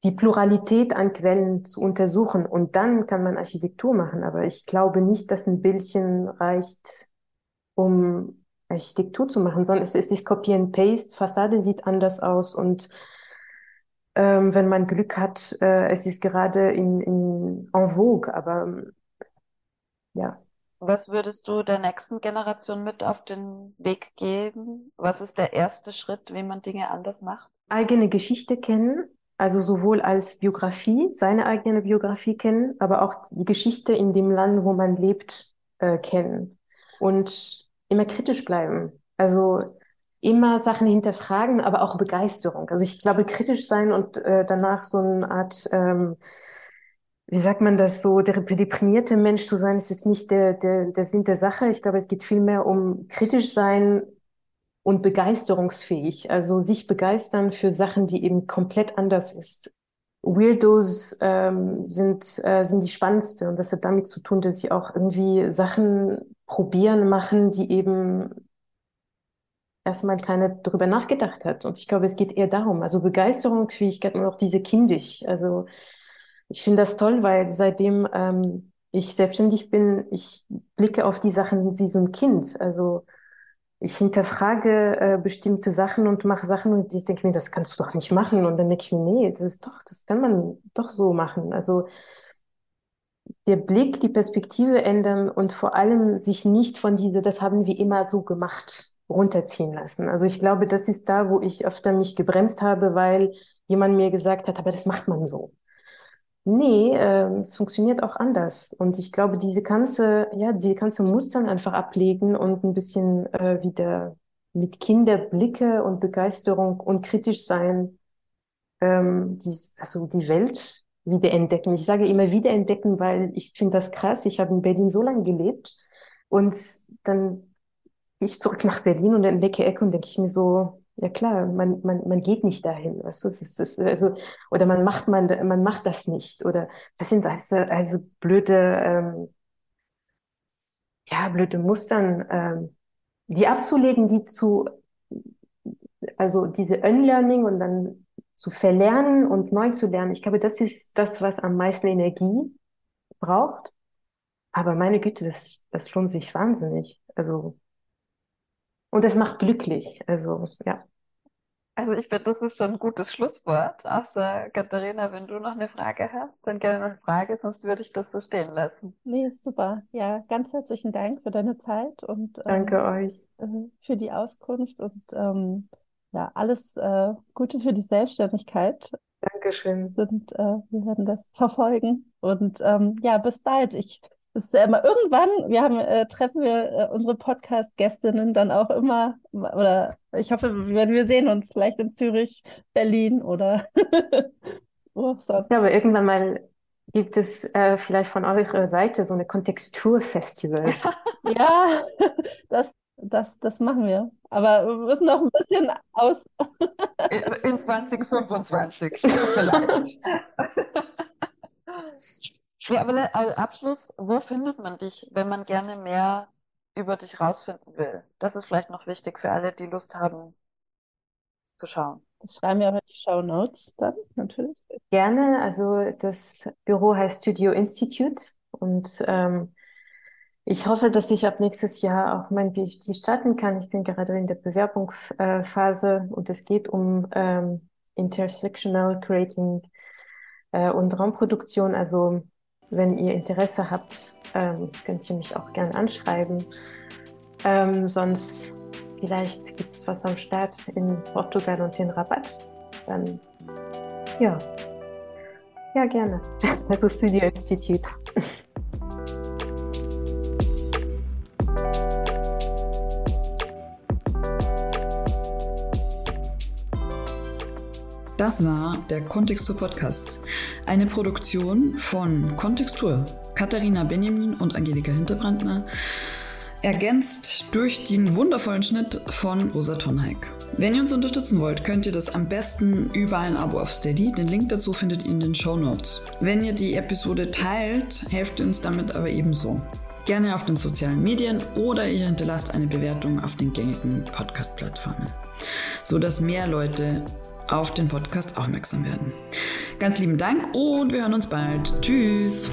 die Pluralität an Quellen zu untersuchen und dann kann man Architektur machen. Aber ich glaube nicht, dass ein Bildchen reicht, um Architektur zu machen, sondern es, es ist Copy and Paste. Fassade sieht anders aus und ähm, wenn man Glück hat, äh, es ist gerade in, in en vogue, aber ja. Was würdest du der nächsten Generation mit auf den Weg geben? Was ist der erste Schritt, wie man Dinge anders macht? Eigene Geschichte kennen, also sowohl als Biografie, seine eigene Biografie kennen, aber auch die Geschichte in dem Land, wo man lebt, äh, kennen. Und immer kritisch bleiben. Also immer Sachen hinterfragen, aber auch Begeisterung. Also ich glaube, kritisch sein und äh, danach so eine Art, ähm, wie sagt man das, so der deprimierte Mensch zu sein, ist jetzt nicht der, der, der Sinn der Sache. Ich glaube, es geht vielmehr um kritisch sein und begeisterungsfähig, also sich begeistern für Sachen, die eben komplett anders ist. Weirdos ähm, sind, äh, sind die spannendste und das hat damit zu tun, dass sie auch irgendwie Sachen probieren, machen, die eben erstmal keiner drüber nachgedacht hat. Und ich glaube, es geht eher darum, also Begeisterung, Fähigkeit und auch diese kindisch. Also ich finde das toll, weil seitdem ähm, ich selbstständig bin, ich blicke auf die Sachen wie so ein Kind. Also ich hinterfrage äh, bestimmte Sachen und mache Sachen und ich denke mir, das kannst du doch nicht machen. Und dann denke ich mir, nee, das ist doch, das kann man doch so machen. Also der Blick, die Perspektive ändern und vor allem sich nicht von dieser, das haben wir immer so gemacht, runterziehen lassen. Also ich glaube, das ist da, wo ich öfter mich gebremst habe, weil jemand mir gesagt hat, aber das macht man so. Nee, äh, es funktioniert auch anders. Und ich glaube, diese ganze, ja, diese ganze Mustern einfach ablegen und ein bisschen äh, wieder mit Kinderblicke und Begeisterung und kritisch sein, ähm, die, also die Welt wiederentdecken. Ich sage immer wiederentdecken, weil ich finde das krass. Ich habe in Berlin so lange gelebt und dann gehe ich zurück nach Berlin und entdecke Ecke und denke ich mir so, ja klar, man, man, man geht nicht dahin, weißt du, es ist, es ist, also, oder man macht, man, man macht das nicht, oder das sind also, also blöde, ähm, ja, blöde Mustern, ähm, die abzulegen, die zu, also diese Unlearning und dann zu verlernen und neu zu lernen. Ich glaube, das ist das, was am meisten Energie braucht. Aber meine Güte, das, das lohnt sich wahnsinnig. Also, und es macht glücklich. Also, ja. Also ich finde, das ist schon ein gutes Schlusswort. Außer Katharina, wenn du noch eine Frage hast, dann gerne noch eine Frage, sonst würde ich das so stehen lassen. Nee, super. Ja, ganz herzlichen Dank für deine Zeit und Danke ähm, euch. Äh, für die Auskunft und ähm, ja, alles äh, Gute für die Selbstständigkeit. Dankeschön. Sind, äh, wir werden das verfolgen. Und ähm, ja, bis bald. Ich das ist ja immer irgendwann, wir haben, äh, treffen wir äh, unsere Podcast-Gästinnen dann auch immer, oder ich hoffe, wenn wir sehen uns vielleicht in Zürich, Berlin oder wo auch sonst. Ja, aber irgendwann mal gibt es äh, vielleicht von eurer Seite so eine Kontexturfestival. ja, das, das, das machen wir. Aber wir müssen noch ein bisschen aus. in 2025 vielleicht. Ja, aber als Abschluss, wo findet man dich, wenn man gerne mehr über dich rausfinden will? Das ist vielleicht noch wichtig für alle, die Lust haben zu schauen. Das schreiben wir auch in die Show Notes dann, natürlich. Gerne. Also das Büro heißt Studio Institute und ähm, ich hoffe, dass ich ab nächstes Jahr auch mein PhD starten kann. Ich bin gerade in der Bewerbungsphase und es geht um ähm, Intersectional Creating äh, und Raumproduktion, also wenn ihr Interesse habt, ähm, könnt ihr mich auch gerne anschreiben. Ähm, sonst vielleicht gibt es was am Start in Portugal und den Rabatt. Dann ja, ja gerne. Also Studio Institute. Das war der Kontextur Podcast, eine Produktion von Kontextur, Katharina Benjamin und Angelika Hinterbrandner, ergänzt durch den wundervollen Schnitt von Rosa Tonheik. Wenn ihr uns unterstützen wollt, könnt ihr das am besten über ein Abo auf Steady. Den Link dazu findet ihr in den Show Notes. Wenn ihr die Episode teilt, helft ihr uns damit aber ebenso. Gerne auf den sozialen Medien oder ihr hinterlasst eine Bewertung auf den gängigen Podcast-Plattformen, sodass mehr Leute auf den Podcast aufmerksam werden. Ganz lieben Dank und wir hören uns bald. Tschüss.